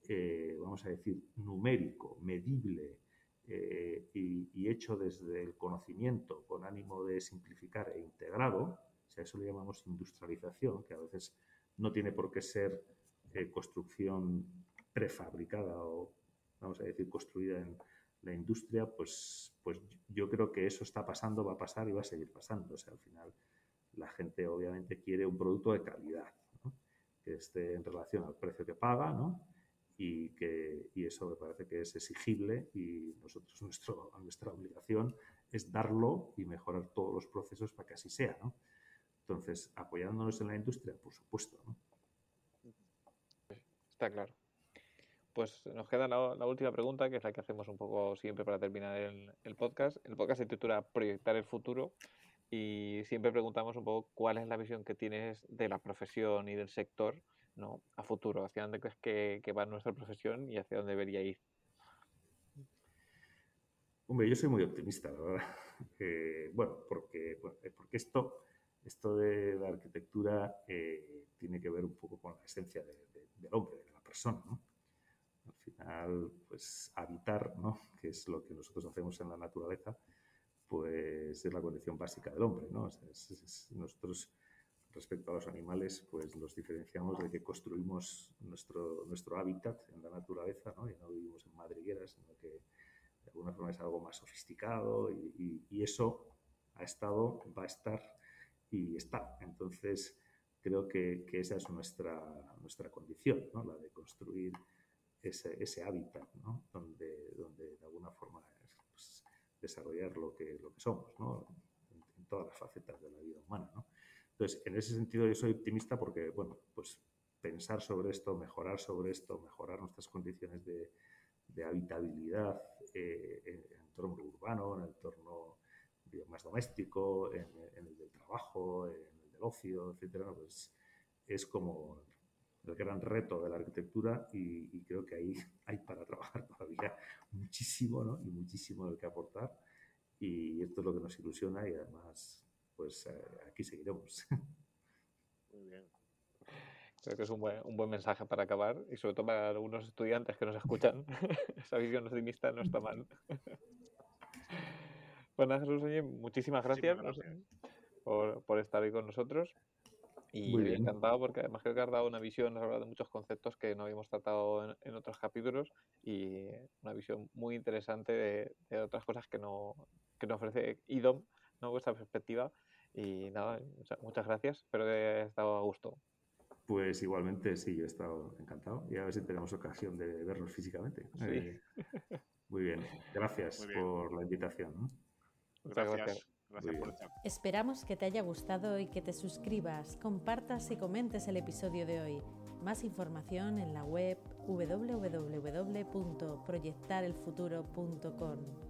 eh, vamos a decir, numérico, medible eh, y, hecho desde el conocimiento con ánimo de simplificar e integrado, o sea, eso le llamamos industrialización, que a veces no tiene por qué ser eh, construcción prefabricada o, vamos a decir, construida en la industria, pues, pues yo creo que eso está pasando, va a pasar y va a seguir pasando. O sea, al final la gente obviamente quiere un producto de calidad, que esté en relación al precio que paga, ¿no? y, que, y eso me parece que es exigible y nosotros <laughs> nuestro, nuestra obligación es darlo y mejorar todos los procesos para que así sea. ¿no? Entonces, apoyándonos en la industria, por supuesto. ¿no? Está claro. Pues nos queda la, última pregunta, que es la que hacemos un poco siempre para terminar el, podcast. El podcast se titula Proyectar el futuro y siempre preguntamos un poco cuál es la visión que tienes de la profesión y del sector ¿no? a futuro? ¿Hacia dónde crees que, va nuestra profesión y hacia dónde debería ir? Hombre, yo soy muy optimista, la verdad. <laughs> bueno, porque, eh, porque esto, esto de la arquitectura eh, tiene que ver un poco con la esencia del hombre, de la persona, Al final, pues habitar, ¿no? Que es lo que nosotros hacemos en la naturaleza, pues es la condición básica del hombre, ¿no? nosotros respecto a los animales, pues los diferenciamos de que construimos nuestro, nuestro hábitat en la naturaleza, ¿no? Y no vivimos en madrigueras, sino que de alguna forma es algo más sofisticado y, y, eso ha estado, va a estar y está. Entonces, creo que, que esa es nuestra, nuestra condición, ¿no? La de construir ese, ese hábitat, ¿no? Donde, donde de alguna forma pues, desarrollar lo que, lo que somos, ¿no? En, en todas las facetas de la vida humana, ¿no? Entonces, en ese sentido yo soy optimista porque, bueno, pues pensar sobre esto, mejorar sobre esto, mejorar nuestras condiciones de, habitabilidad eh, en el entorno urbano, en el entorno más doméstico, en, el del trabajo, en el del ocio, etcétera, pues es como el gran reto de la arquitectura y, creo que ahí <laughs> hay para trabajar todavía muchísimo, ¿no? Y muchísimo del que aportar y esto es lo que nos ilusiona y además pues eh, aquí seguiremos. <laughs> Muy bien. Creo que es un buen, un buen mensaje para acabar y sobre todo para algunos estudiantes que nos escuchan. <laughs> Esa visión optimista no está mal. bueno, Jesús, oye, muchísimas gracias, Por, por, estar ahí con nosotros. Y Muy bien. encantado porque además creo que has dado una visión, has hablado de muchos conceptos que no habíamos tratado en, otros capítulos y una visión muy interesante de, de otras cosas que no, que nos ofrece IDOM, ¿no? vuestra perspectiva y nada, muchas gracias. Espero que haya estado a gusto. Pues igualmente, sí, yo he estado encantado y a ver si tenemos ocasión de vernos físicamente. Eh, muy bien, <laughs> gracias por la invitación. Muchas gracias. Esperamos que te haya gustado y que te suscribas, compartas y comentes el episodio de hoy. Más información en la web www.proyectarelfuturo.com.